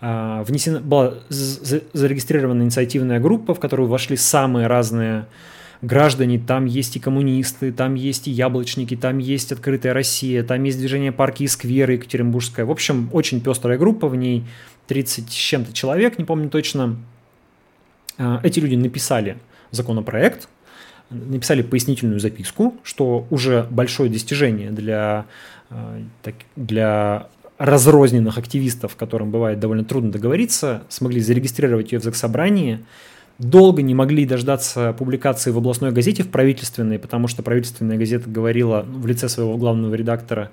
А, внесена, была зарегистрирована инициативная группа, в которую вошли самые разные граждане, там есть и коммунисты, там есть и яблочники, там есть открытая Россия, там есть движение парки и скверы Екатеринбургская. В общем, очень пестрая группа, в ней 30 с чем-то человек, не помню точно. А, эти люди написали законопроект, написали пояснительную записку, что уже большое достижение для, а, для разрозненных активистов, которым бывает довольно трудно договориться, смогли зарегистрировать ее в заксобрании, долго не могли дождаться публикации в областной газете, в правительственной, потому что правительственная газета говорила в лице своего главного редактора,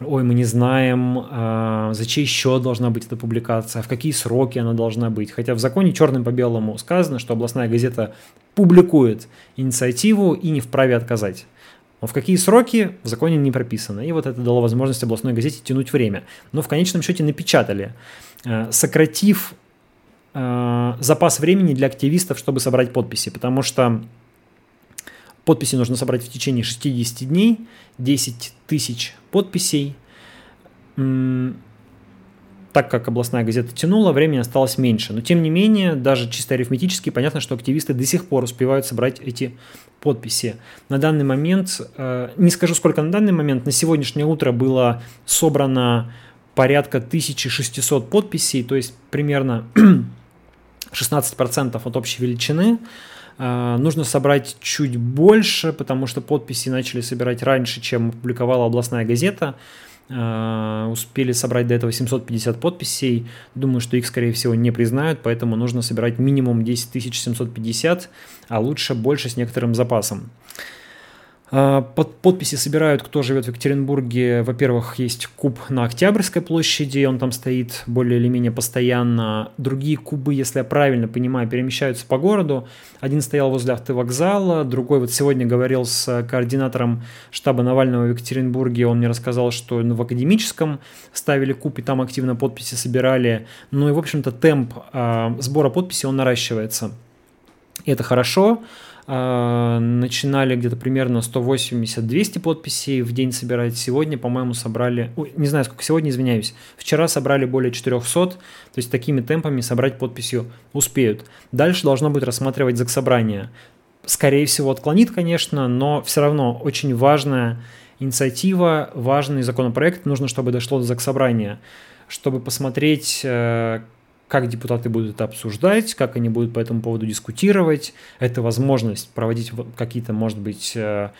ой, мы не знаем, а, за чей счет должна быть эта публикация, в какие сроки она должна быть. Хотя в законе черным по белому сказано, что областная газета публикует инициативу и не вправе отказать. Но в какие сроки в законе не прописано. И вот это дало возможность областной газете тянуть время. Но в конечном счете напечатали, а, сократив э, запас времени для активистов, чтобы собрать подписи, потому что подписи нужно собрать в течение 60 дней, 10 тысяч подписей. Так как областная газета тянула, времени осталось меньше. Но тем не менее, даже чисто арифметически понятно, что активисты до сих пор успевают собрать эти подписи. На данный момент, э, не скажу сколько на данный момент, на сегодняшнее утро было собрано порядка 1600 подписей, то есть примерно 16% от общей величины. А, нужно собрать чуть больше, потому что подписи начали собирать раньше, чем опубликовала областная газета. А, успели собрать до этого 750 подписей. Думаю, что их, скорее всего, не признают, поэтому нужно собирать минимум 10 750, а лучше больше с некоторым запасом. А, под подписи собирают, кто живет в Екатеринбурге. Во-первых, есть куб на Октябрьской площади, он там стоит более или менее постоянно. Другие кубы, если я правильно понимаю, перемещаются по городу. Один стоял возле автовокзала, другой вот сегодня говорил с координатором штаба Навального в Екатеринбурге. Он мне рассказал, что в академическом ставили куб и там активно подписи собирали. Ну и, в общем-то, темп а, сбора подписей, он наращивается. И это хорошо. э, начинали где-то примерно 180-200 подписей в день собирать. Сегодня, по-моему, собрали, ой, не знаю, сколько сегодня, извиняюсь, вчера собрали более 400, то есть такими темпами собрать подписью успеют. Дальше должно будет рассматривать заксобрание. Скорее всего, отклонит, конечно, но все равно очень важная инициатива, важный законопроект. Нужно, чтобы дошло до заксобрания, чтобы посмотреть, э, как депутаты будут это обсуждать, как они будут по этому поводу дискутировать. Это возможность проводить какие-то, может быть, э,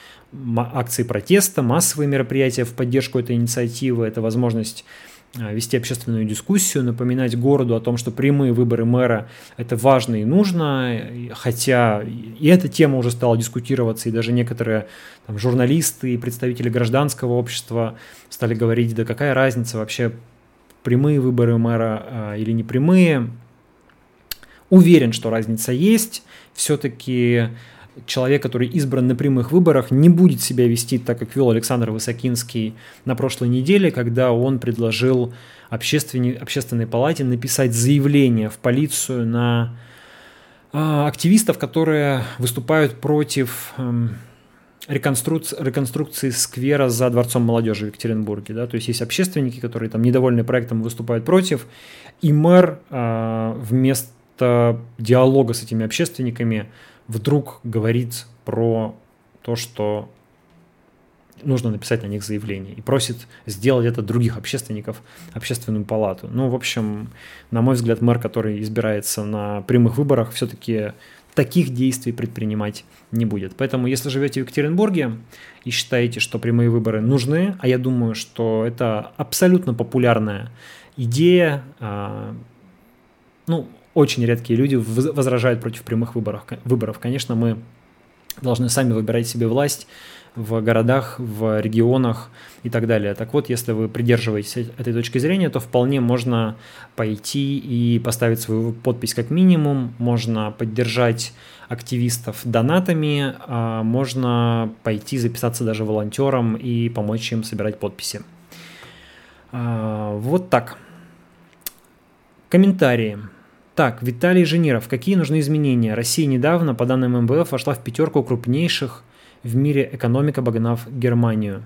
акции протеста, массовые мероприятия в поддержку этой инициативы. Это возможность э, вести общественную дискуссию, напоминать городу о том, что прямые выборы мэра – это важно и нужно, хотя и эта тема уже стала дискутироваться, и даже некоторые там, журналисты и представители гражданского общества стали говорить, да какая разница вообще, прямые выборы мэра а, или непрямые. Уверен, что разница есть. Все-таки человек, который избран на прямых выборах, не будет себя вести так, как вел Александр Высокинский на прошлой неделе, когда он предложил общественной, палате написать заявление в полицию на э, активистов, которые выступают против э, реконструкции, реконструкции сквера за Дворцом молодежи в Екатеринбурге. Да? То есть есть общественники, которые там недовольны проектом выступают против, и мэр э, вместо диалога с этими общественниками вдруг говорит про то, что нужно написать на них заявление и просит сделать это других общественников, общественную палату. Ну, в общем, на мой взгляд, мэр, который избирается на прямых выборах, все-таки таких действий предпринимать не будет. Поэтому, если живете в Екатеринбурге и считаете, что прямые выборы нужны, а я думаю, что это абсолютно популярная идея, а, ну, очень редкие люди возражают против прямых выборов. Выборов, конечно, мы должны сами выбирать себе власть, в городах, в регионах и так далее. Так вот, если вы придерживаетесь этой точки зрения, то вполне можно пойти и поставить свою подпись как минимум, можно поддержать активистов донатами, а можно пойти записаться даже волонтером и помочь им собирать подписи. А, вот так. Комментарии. Так, Виталий Жениров. Какие нужны изменения? Россия недавно, по данным МВФ, вошла в пятерку крупнейших в мире экономика, обогнав Германию.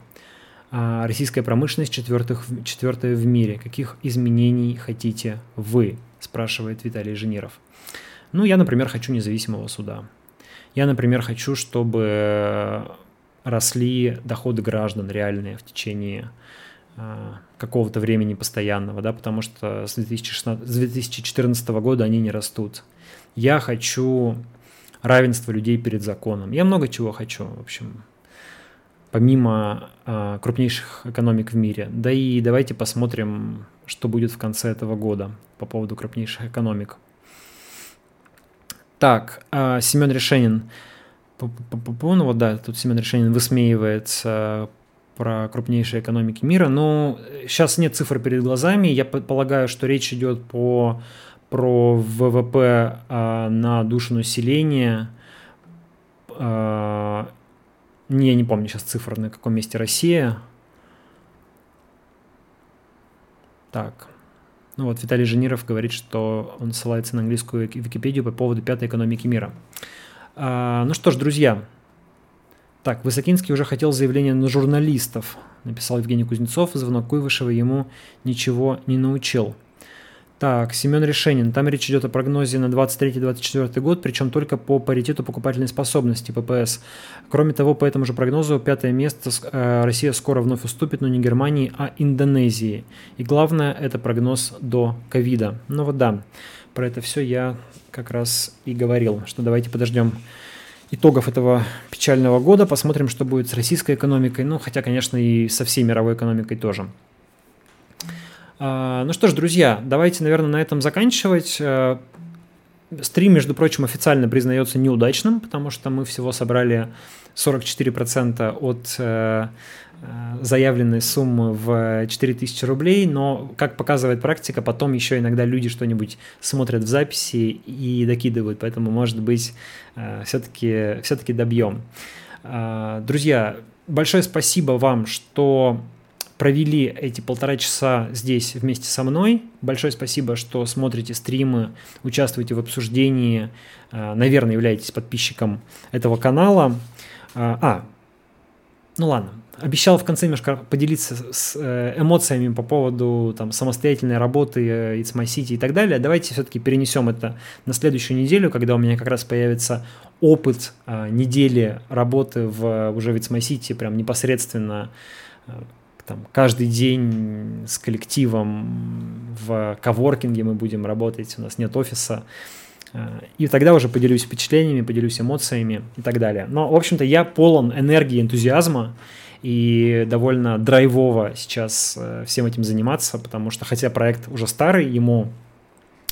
А российская промышленность четвертых, четвертая в мире. Каких изменений хотите вы? Спрашивает Виталий Жениров. Ну, я, например, хочу независимого суда. Я, например, хочу, чтобы росли доходы граждан реальные в течение а, какого-то времени постоянного, да, потому что с, 2016, с 2014 года они не растут. Я хочу равенство людей перед законом. Я много чего хочу, в общем, помимо э, крупнейших экономик в мире. Да и давайте посмотрим, что будет в конце этого года по поводу крупнейших экономик. Так, э, Семен Решенин. Ну вот да, тут Семен Решенин высмеивается про крупнейшие экономики мира. Но сейчас нет цифр перед глазами. Я полагаю, что речь идет по про ВВП а, на душу населения. А, не, я не помню сейчас цифр, на каком месте Россия. Так. Ну вот Виталий Жениров говорит, что он ссылается на английскую Википедию по поводу пятой экономики мира. А, ну что ж, друзья. Так, Высокинский уже хотел заявление на журналистов, написал Евгений Кузнецов, звонок Куйвышева ему ничего не научил. Так, Семен Решенин. Там речь идет о прогнозе на 23-24 год, причем только по паритету покупательной способности ППС. Кроме того, по этому же прогнозу пятое место э, Россия скоро вновь уступит, но не Германии, а Индонезии. И главное, это прогноз до ковида. Ну вот да, про это все я как раз и говорил, что давайте подождем итогов этого печального года, посмотрим, что будет с российской экономикой, ну хотя, конечно, и со всей мировой экономикой тоже. А, ну что ж, друзья, давайте, наверное, на этом заканчивать. Э, стрим, между прочим, официально признается неудачным, потому что мы всего собрали 44% от э, э, заявленной суммы в 4000 рублей, но, как показывает практика, потом еще иногда люди что-нибудь смотрят в записи и докидывают, поэтому, может быть, все-таки все добьем. Друзья, большое спасибо вам, что провели эти полтора часа здесь вместе со мной. Большое спасибо, что смотрите стримы, участвуете в обсуждении, э, наверное, являетесь подписчиком этого канала. А, а ну ладно, обещал в конце немножко поделиться с э, эмоциями по поводу там, самостоятельной работы э, It's My City и так далее. Давайте все-таки перенесем это на следующую неделю, когда у меня как раз появится опыт э, недели работы в уже в It's My City, прям непосредственно там, каждый день с коллективом в коворкинге мы будем работать, у нас нет офиса. И тогда уже поделюсь впечатлениями, поделюсь эмоциями и так далее. Но, в общем-то, я полон энергии, энтузиазма и довольно драйвово сейчас э, всем этим заниматься, потому что хотя проект уже старый, ему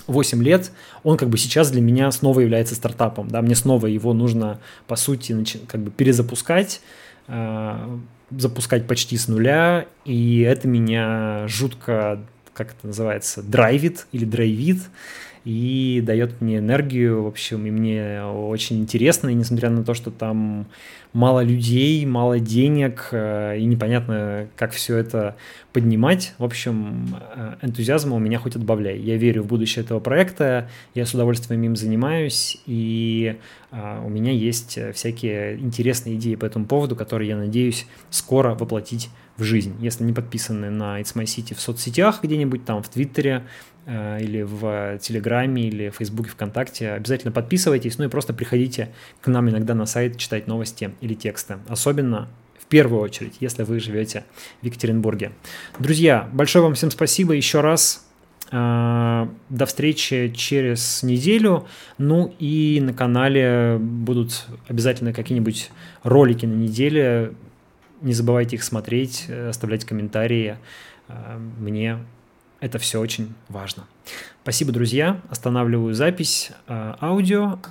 8 лет, он как бы сейчас для меня снова является стартапом, да, мне снова его нужно, по сути, как бы перезапускать, э, запускать почти с нуля, и это меня жутко, как это называется, драйвит или драйвит, и дает мне энергию, в общем, и мне очень интересно, и несмотря на то, что там мало людей, мало денег, э, и непонятно, как все это поднимать, в общем, э, энтузиазма у меня хоть отбавляй. Я верю в будущее этого проекта, я с удовольствием им занимаюсь, и э, у меня есть всякие интересные идеи по этому поводу, которые я надеюсь скоро воплотить в жизнь. Если не подписаны на It's My City в соцсетях где-нибудь там, в Твиттере, или в Телеграме, или в Фейсбуке, ВКонтакте. Обязательно подписывайтесь, ну и просто приходите к нам иногда на сайт читать новости или тексты. Особенно в первую очередь, если вы живете в Екатеринбурге. Друзья, большое вам всем спасибо еще раз. Э, до встречи через неделю. Ну и на канале будут обязательно какие-нибудь ролики на неделе. Не забывайте их смотреть, э, оставлять комментарии. Мне это все очень важно. Спасибо, друзья. Останавливаю запись э, аудио.